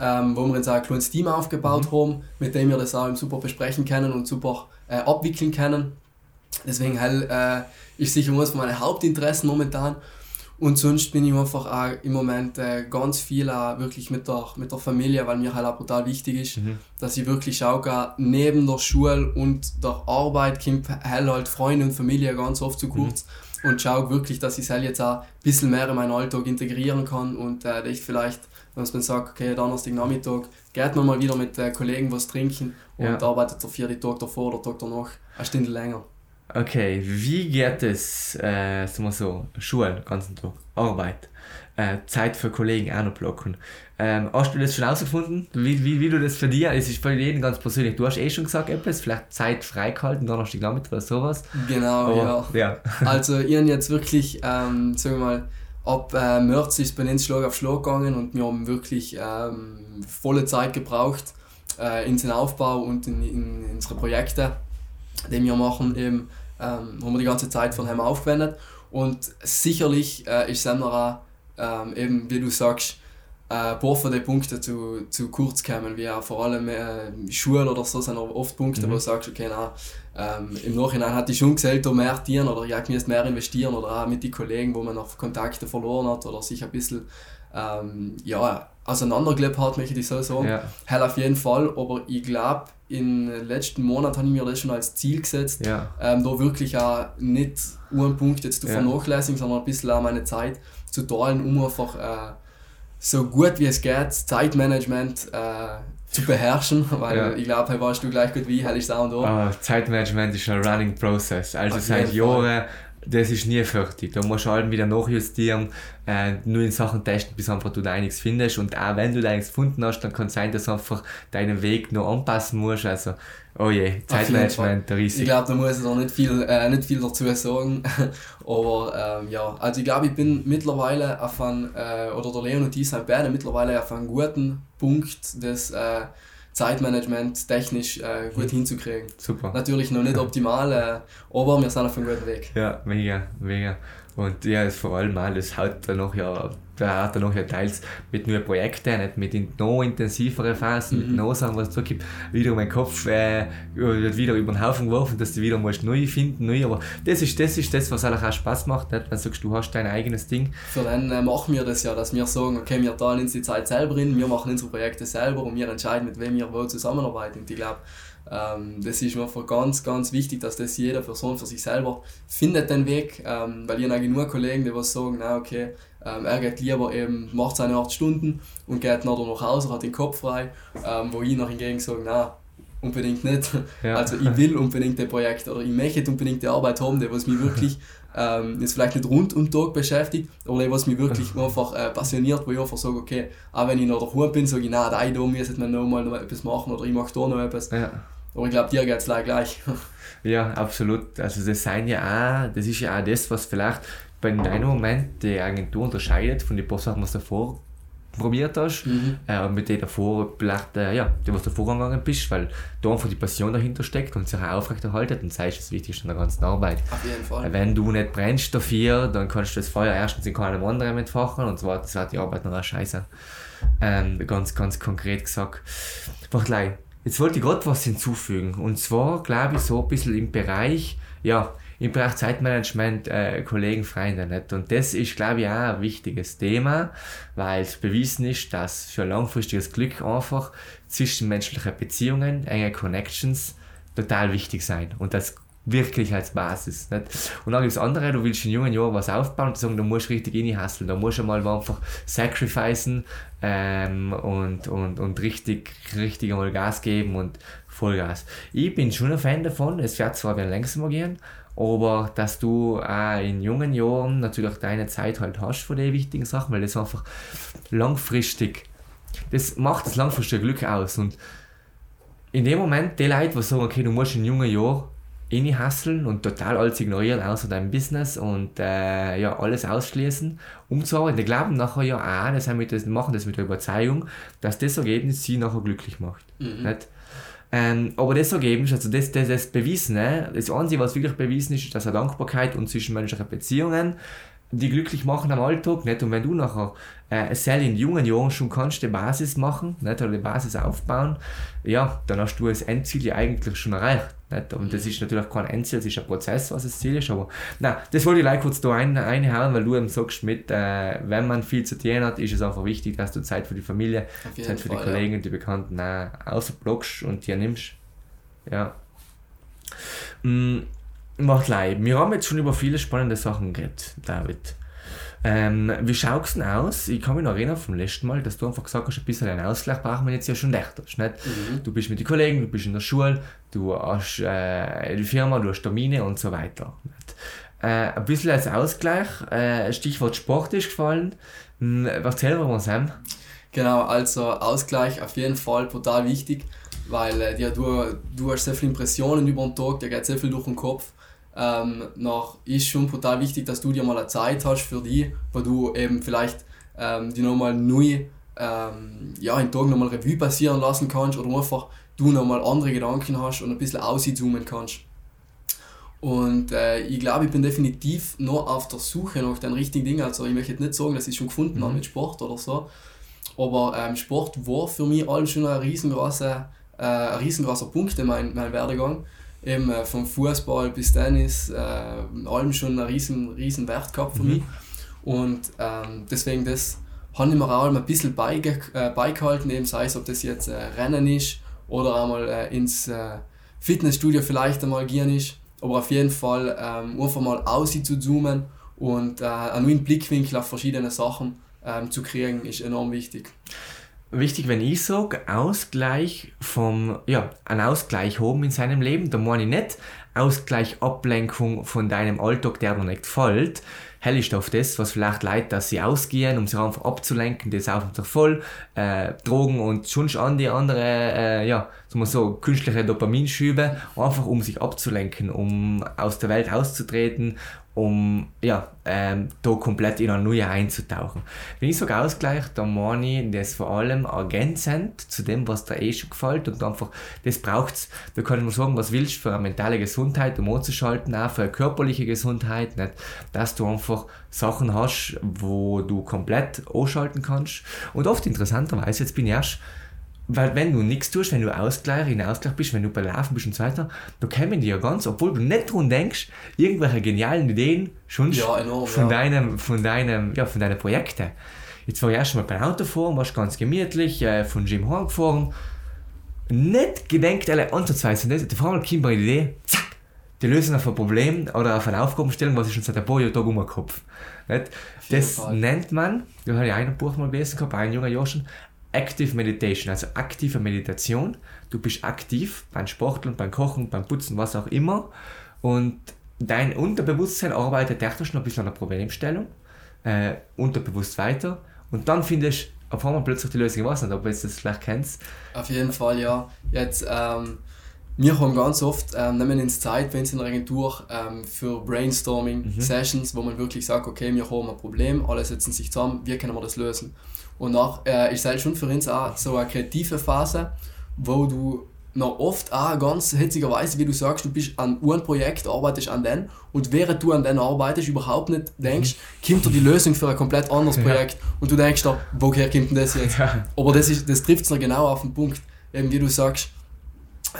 ähm, wo wir jetzt auch ein kleines Team aufgebaut mhm. haben, mit dem wir das auch super besprechen können und super äh, abwickeln können. Deswegen halt, äh, ist sicher eines von meinen Hauptinteressen momentan. Und sonst bin ich einfach auch im Moment äh, ganz viel auch wirklich mit der, mit der Familie, weil mir halt auch brutal wichtig ist, mhm. dass ich wirklich schaue, neben der Schule und der Arbeit kommt halt Freunde und Familie ganz oft zu kurz. Mhm. Und schaue wirklich, dass ich es halt jetzt auch ein bisschen mehr in meinen Alltag integrieren kann und äh, ich vielleicht, wenn man sagt, okay, Donnerstag Nachmittag, geht man mal wieder mit äh, Kollegen was trinken und ja. arbeitet der vierte Tag davor oder Tag danach eine Stunde länger. Okay, wie geht es, äh, sagen wir so, Schule, ganzen Tag, Arbeit, äh, Zeit für Kollegen auch noch blocken. Ähm, hast du das schon herausgefunden, wie, wie, wie du das für dich, es ist für jeden ganz persönlich, du hast eh schon gesagt etwas, vielleicht Zeit freigehalten, Donnerstag Nachmittag oder sowas. Genau, Aber, ja. ja. also ich habe jetzt wirklich, ähm, sagen wir mal, ab äh, März ist bei uns Schlag auf Schlag gegangen und wir haben wirklich ähm, volle Zeit gebraucht äh, in den Aufbau und in, in, in unsere Projekte den wir machen, eben, ähm, haben wir die ganze Zeit von ihm aufgewendet. Und sicherlich äh, ist auch, ähm, eben, wie du sagst, äh, ein paar von den Punkten zu, zu kurz kommen, wie auch vor allem äh, Schulen oder so sind oft Punkte, mhm. wo du sagst, okay, na, ähm, im Nachhinein hatte ich schon gesagt, mehr dienen oder ja, ich müsste mehr investieren oder auch mit den Kollegen, wo man noch Kontakte verloren hat oder sich ein bisschen ähm, ja, auseinandergelebt hat, möchte ich so sagen. Ja. Hell auf jeden Fall, aber ich glaube, in den letzten Monaten habe ich mir das schon als Ziel gesetzt, ja. ähm, da wirklich auch nicht einen Punkt jetzt zu ja. vernachlässigen, sondern ein bisschen auch meine Zeit zu teilen, um einfach äh, so gut wie es geht, Zeitmanagement äh, zu beherrschen, weil ja. ich glaube, warst du gleich gut wie, hell ist auch da. Oh, Zeitmanagement ist ein running process, also Auf seit Jahren das ist nie fertig. Da musst du halt wieder nachjustieren, äh, nur in Sachen testen, bis einfach du da nichts findest. Und auch wenn du da nichts gefunden hast, dann kann es sein, dass du einfach deinen Weg noch anpassen musst. Also, oh je, Zeitmanagement, riesig. Ich glaube, da muss ich noch nicht viel, äh, nicht viel dazu sagen. Aber ähm, ja, also ich glaube, ich bin mittlerweile auf einen, äh, oder der Leon und ich sind beide mittlerweile auf einem guten Punkt des Zeitmanagement technisch äh, gut hinzukriegen. Super. Natürlich noch nicht optimal, äh, aber wir sind auf einem guten Weg. Ja, mega, mega. Und ja, vor allem das haut dann noch ja da hat er noch ja teils mit neuen Projekten, nicht mit noch intensiveren Phasen, mhm. mit noch Sachen, was es zurückgibt, wieder mein Kopf äh, wird wieder über den Haufen geworfen, dass du wieder musst neu finden, neu, aber das ist das, ist das was eigentlich auch Spaß macht, nicht? wenn du sagst, du hast dein eigenes Ding. Für dann äh, machen wir das ja, dass wir sagen, okay, wir teilen uns die Zeit selber hin, wir machen unsere Projekte selber und wir entscheiden, mit wem wir wo zusammenarbeiten und ich glaube, ähm, das ist mir ganz, ganz wichtig, dass das jede Person für sich selber findet den Weg, ähm, weil ich habe genug Kollegen, die was sagen, na okay, ähm, er geht lieber eben, macht seine 8 Stunden und geht nachher nach Hause, hat den Kopf frei, ähm, wo ich noch hingegen sage, na unbedingt nicht. Ja. Also ich will unbedingt ein Projekt oder ich möchte unbedingt die Arbeit haben, die was mich wirklich ähm, jetzt vielleicht nicht rund um den Tag beschäftigt, aber die was mich wirklich einfach äh, passioniert, wo ich einfach sage, okay, auch wenn ich noch daheim bin, sage ich, na, da müsste man noch mal noch etwas machen oder ich mache da noch etwas. Ja. Aber ich glaube, dir geht es gleich. ja, absolut. Also das sind ja auch, das ist ja auch das, was vielleicht bei deinem Moment die Agentur unterscheidet von den paar Sachen, was du davor probiert hast, mhm. äh, mit denen davor vielleicht, äh, ja, die was du vorgegangen bist, weil da einfach die Passion dahinter steckt und sich auch aufrechterhalten und sei es das Wichtigste in der ganzen Arbeit. Auf jeden Fall. Wenn du nicht brennst dafür, dann kannst du das Feuer erstens in keinem anderen mitfachen und zwar, das wird die Arbeit noch scheiße. Ähm, ganz, ganz konkret gesagt. Wachtlei, Jetzt wollte ich gerade was hinzufügen. Und zwar, glaube ich, so ein bisschen im Bereich, ja, im Bereich Zeitmanagement, äh, Kollegen, Freunde, nicht? Und das ist, glaube ich, auch ein wichtiges Thema, weil es bewiesen ist, dass für langfristiges Glück einfach zwischenmenschliche Beziehungen, enge Connections total wichtig sein. Und das wirklich als Basis. Nicht? Und dann gibt es andere, du willst in jungen Jahren was aufbauen und sagen, du musst richtig reinhasseln, da musst du mal einfach sacrificen ähm, und, und, und richtig, richtig einmal Gas geben und Vollgas. Ich bin schon ein Fan davon, es wird zwar wieder langsamer gehen, aber dass du auch in jungen Jahren natürlich deine Zeit halt hast für die wichtigen Sachen, weil das einfach langfristig, das macht das langfristige Glück aus und in dem Moment, die Leute, die sagen, okay, du musst in jungen Jahren hasseln und total alles ignorieren, außer dein Business und äh, ja, alles ausschließen, um zu arbeiten. Die glauben nachher ja auch, das, haben das machen das mit der Überzeugung, dass das Ergebnis sie nachher glücklich macht. Mhm. Nicht? Ähm, aber das Ergebnis, also das, das, das bewiesen, ne? das Einzige, was wirklich bewiesen ist, ist, dass eine Dankbarkeit und zwischenmenschliche Beziehungen die glücklich machen am Alltag. Nicht? Und wenn du nachher äh, sehr in jungen Jahren schon kannst die Basis machen nicht? oder die Basis aufbauen, ja, dann hast du das Endziel ja eigentlich schon erreicht. Nicht? Und das ist natürlich kein Endziel, das ist ein Prozess, was das Ziel ist. Aber nein, das wollte ich gleich kurz da ein, einhauen, weil du eben sagst, mit, äh, wenn man viel zu tun hat, ist es einfach wichtig, dass du Zeit für die Familie, Zeit für Fall, die Kollegen, ja. die Bekannten auch ausblockst und dir nimmst. Ja. Mm, macht leid. Wir haben jetzt schon über viele spannende Sachen geredet, David. Ähm, wie schaut es denn aus? Ich kann mich noch erinnern vom letzten Mal, dass du einfach gesagt hast, ein bisschen einen Ausgleich brauchen wir jetzt ja schon. Nicht? Mhm. Du bist mit den Kollegen, du bist in der Schule, du hast äh, die Firma, du hast Termine und so weiter. Nicht? Äh, ein bisschen als Ausgleich, äh, Stichwort Sport ist gefallen. Hm, erzähl mal was haben. Genau, also Ausgleich auf jeden Fall total wichtig, weil äh, ja, du, du hast sehr viele Impressionen über den Tag, da geht sehr viel durch den Kopf ähm, noch ist schon total wichtig, dass du dir mal eine Zeit hast für die, wo du eben vielleicht ähm, die nochmal neu ähm, ja, in Tag nochmal Revue passieren lassen kannst oder einfach du nochmal andere Gedanken hast und ein bisschen auszoomen kannst. Und äh, ich glaube, ich bin definitiv noch auf der Suche nach den richtigen Dingen. Also ich möchte nicht sagen, dass ich schon gefunden mhm. habe mit Sport oder so. Aber ähm, Sport war für mich allem schon ein riesengroßer, äh, ein riesengroßer Punkt in meinem mein Werdegang eben äh, vom Fußball bis Tennis, äh, allem schon einen riesen, riesen Wert gehabt für mhm. mich. Und ähm, deswegen das habe ich mir auch ein bisschen beige, äh, beigehalten, eben sei es, ob das jetzt äh, Rennen ist oder einmal äh, ins äh, Fitnessstudio vielleicht einmal gehen ist. Aber auf jeden Fall ähm, einfach mal aus zu zoomen und äh, einen neuen Blickwinkel auf verschiedene Sachen ähm, zu kriegen, ist enorm wichtig wichtig, wenn ich sage, Ausgleich vom, ja, ein Ausgleich haben in seinem Leben, da meine ich nicht Ausgleich, Ablenkung von deinem Alltag, der dir nicht fällt, hellst auf das, was vielleicht leid, dass sie ausgehen, um sich einfach abzulenken, das saufen sich voll, äh, Drogen und schon an die andere, äh, ja, sagen so, künstliche Dopaminschübe, einfach um sich abzulenken, um aus der Welt auszutreten, um ja, ähm, da komplett in eine neue einzutauchen. Wenn ich sage Ausgleich, dann meine ich das vor allem ergänzend zu dem, was dir eh schon gefällt und einfach, das braucht's. Da kann ich mal sagen, was willst du für eine mentale Gesundheit, um anzuschalten, auch für eine körperliche Gesundheit, nicht? dass du einfach Sachen hast, wo du komplett ausschalten kannst. Und oft interessanterweise, jetzt bin ich erst weil wenn du nichts tust, wenn du Ausgleich, in Ausgleich bist, wenn du bei Laufen bist und so weiter, da kommen die ja ganz, obwohl du nicht dran denkst, irgendwelche genialen Ideen schon ja, enorm, von, ja. deinem, von, deinem, ja, von deinen Projekten. Jetzt war ich erst mal beim Autofahren, warst ganz gemütlich, äh, von Jim Horn gefahren. Nicht gedenkt, alle ansatzweise nicht. Da kommt eine Idee, zack, die Lösung auf ein Problem oder auf eine Aufgabenstellung, was ich schon seit ein paar Jahren Tag umgekopft. Das nennt man, da habe ich ein Buch mal gelesen gehabt, ein junger Jahr schon, Active Meditation, also aktive Meditation. Du bist aktiv beim Sporteln, beim Kochen, beim Putzen, was auch immer. Und dein Unterbewusstsein arbeitet technisch noch ein bisschen an der Problemstellung, äh, unterbewusst weiter. Und dann findest auf einmal plötzlich die Lösung. Ich weiß nicht, ob du das vielleicht kennst. Auf jeden Fall, ja. Jetzt, ähm, wir haben ganz oft, ähm, nehmen uns Zeit, wenn es in der Agentur ähm, für Brainstorming-Sessions, mhm. wo man wirklich sagt, okay, wir haben ein Problem, alle setzen sich zusammen, wie können wir das lösen? Und nach äh, ist halt schon für uns auch so eine kreative Phase, wo du noch oft auch ganz hitzigerweise, wie du sagst, du bist an einem Projekt, arbeitest an den und während du an den arbeitest, überhaupt nicht denkst, mhm. kommt dir die Lösung für ein komplett anderes Projekt ja. und du denkst da, woher kommt denn das jetzt? Ja. Aber das, ist, das trifft es noch genau auf den Punkt, eben wie du sagst,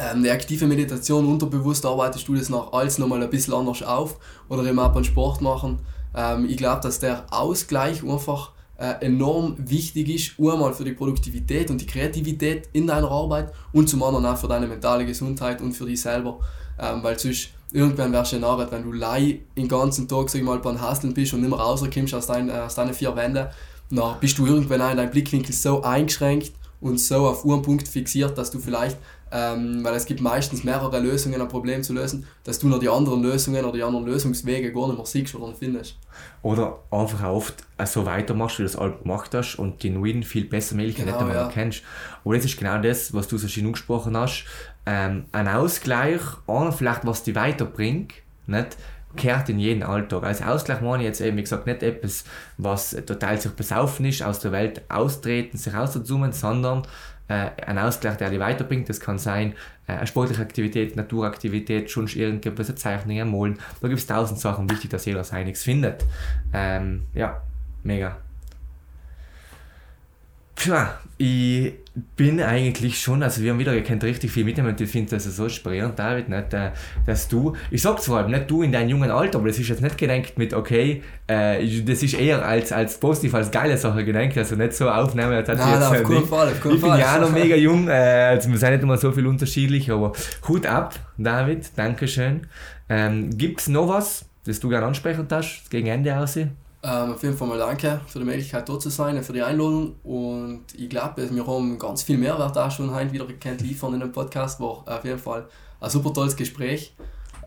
ähm, die aktive Meditation, unterbewusst arbeitest du das nach alles nochmal ein bisschen anders auf oder eben auch beim Sport machen. Ähm, ich glaube, dass der Ausgleich einfach äh, enorm wichtig ist, einmal für die Produktivität und die Kreativität in deiner Arbeit und zum anderen auch für deine mentale Gesundheit und für dich selber. Ähm, weil sonst irgendwann wärst du nachher, wenn du lei den ganzen Tag sag ich mal, beim Hasteln bist und nicht rauskommst aus, dein, äh, aus deinen vier Wänden, dann bist du irgendwann auch in deinem Blickwinkel so eingeschränkt und so auf einen Punkt fixiert, dass du vielleicht ähm, weil es gibt meistens mehrere Lösungen, ein Problem zu lösen, dass du noch die anderen Lösungen oder die anderen Lösungswege gar nicht mehr siehst oder findest. Oder einfach oft so weitermachst, wie du das alt gemacht hast und genuin viel besser Möglichkeiten genau, nicht mehr ja. kennst. Aber das ist genau das, was du so schön angesprochen hast. Ähm, ein Ausgleich, einer vielleicht, was dich weiterbringt, nicht? kehrt in jeden Alltag. Als Ausgleich meine ich jetzt eben, wie gesagt, nicht etwas, was total sich besaufen ist, aus der Welt austreten, sich auszoomen, sondern äh, ein Ausgleich, der dich weiterbringt. Das kann sein äh, eine sportliche Aktivität, Naturaktivität, schon irgendetwas, Zeichnungen, Malen. Da gibt es tausend Sachen. Wichtig, dass jeder seiniges findet. Ähm, ja, mega. Tja, ich bin eigentlich schon, also wir haben wieder gekannt, richtig viel mitnehmen und ich finde das so inspirierend, David, nicht, äh, dass du, ich sag zwar nicht du in deinem jungen Alter, aber das ist jetzt nicht gedenkt mit, okay, äh, das ist eher als, als positiv, als geile Sache gedenkt, also nicht so aufnehmen, als hat nein, jetzt, auf keinen Fall, auf keinen Ich bin ja auch noch mega jung, äh, also wir sind nicht immer so viel unterschiedlich, aber Hut ab, David, Dankeschön. Ähm, Gibt es noch was, das du gerne ansprechen darfst, gegen Ende aussehen? Ähm, auf jeden Fall mal danke für die Möglichkeit dort zu sein, für die Einladung und ich glaube, wir haben ganz viel Mehrwert auch schon heute wieder gekannt liefern in dem Podcast, war auf jeden Fall ein super tolles Gespräch.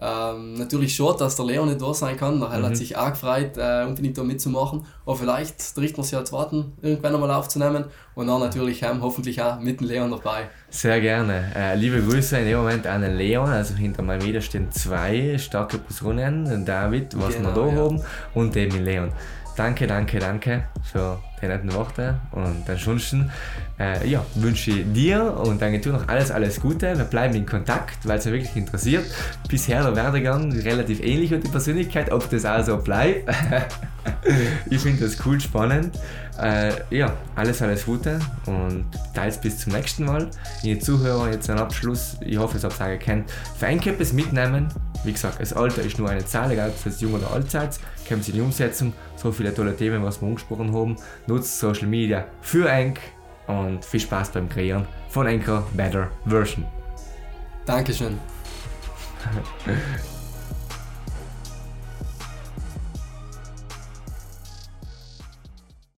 Ähm, natürlich schade, dass der Leon nicht da sein kann. Er mhm. hat sich auch gefreut, äh, unbedingt da mitzumachen. Aber vielleicht man sich ja zu warten, irgendwann einmal aufzunehmen. Und dann natürlich ähm, hoffentlich auch mit dem Leon dabei. Sehr gerne. Äh, liebe Grüße in dem Moment an den Leon. Also hinter meinem Video stehen zwei starke Personen. David, was genau, wir da ja. haben, und den Leon. Danke, danke, danke für die netten Worte. Und ansonsten äh, ja, wünsche ich dir und deiner Tour noch alles, alles Gute. Wir bleiben in Kontakt, weil es mich wirklich interessiert. Bisher der Werdegang relativ ähnlich und die Persönlichkeit, ob das auch so bleibt. ich finde das cool, spannend. Äh, ja, alles, alles Gute und teils bis zum nächsten Mal. Ihr Zuhörer, jetzt ein Abschluss. Ich hoffe, es habt ihr gekannt. Für ein mitnehmen. Wie gesagt, das Alter ist nur eine Zahl, egal ob es jung oder alt seid. Kommt in die Umsetzung. So viele tolle Themen, was wir angesprochen haben. Nutzt Social Media für Enk und viel Spaß beim Kreieren von Anchor Better Version. Dankeschön.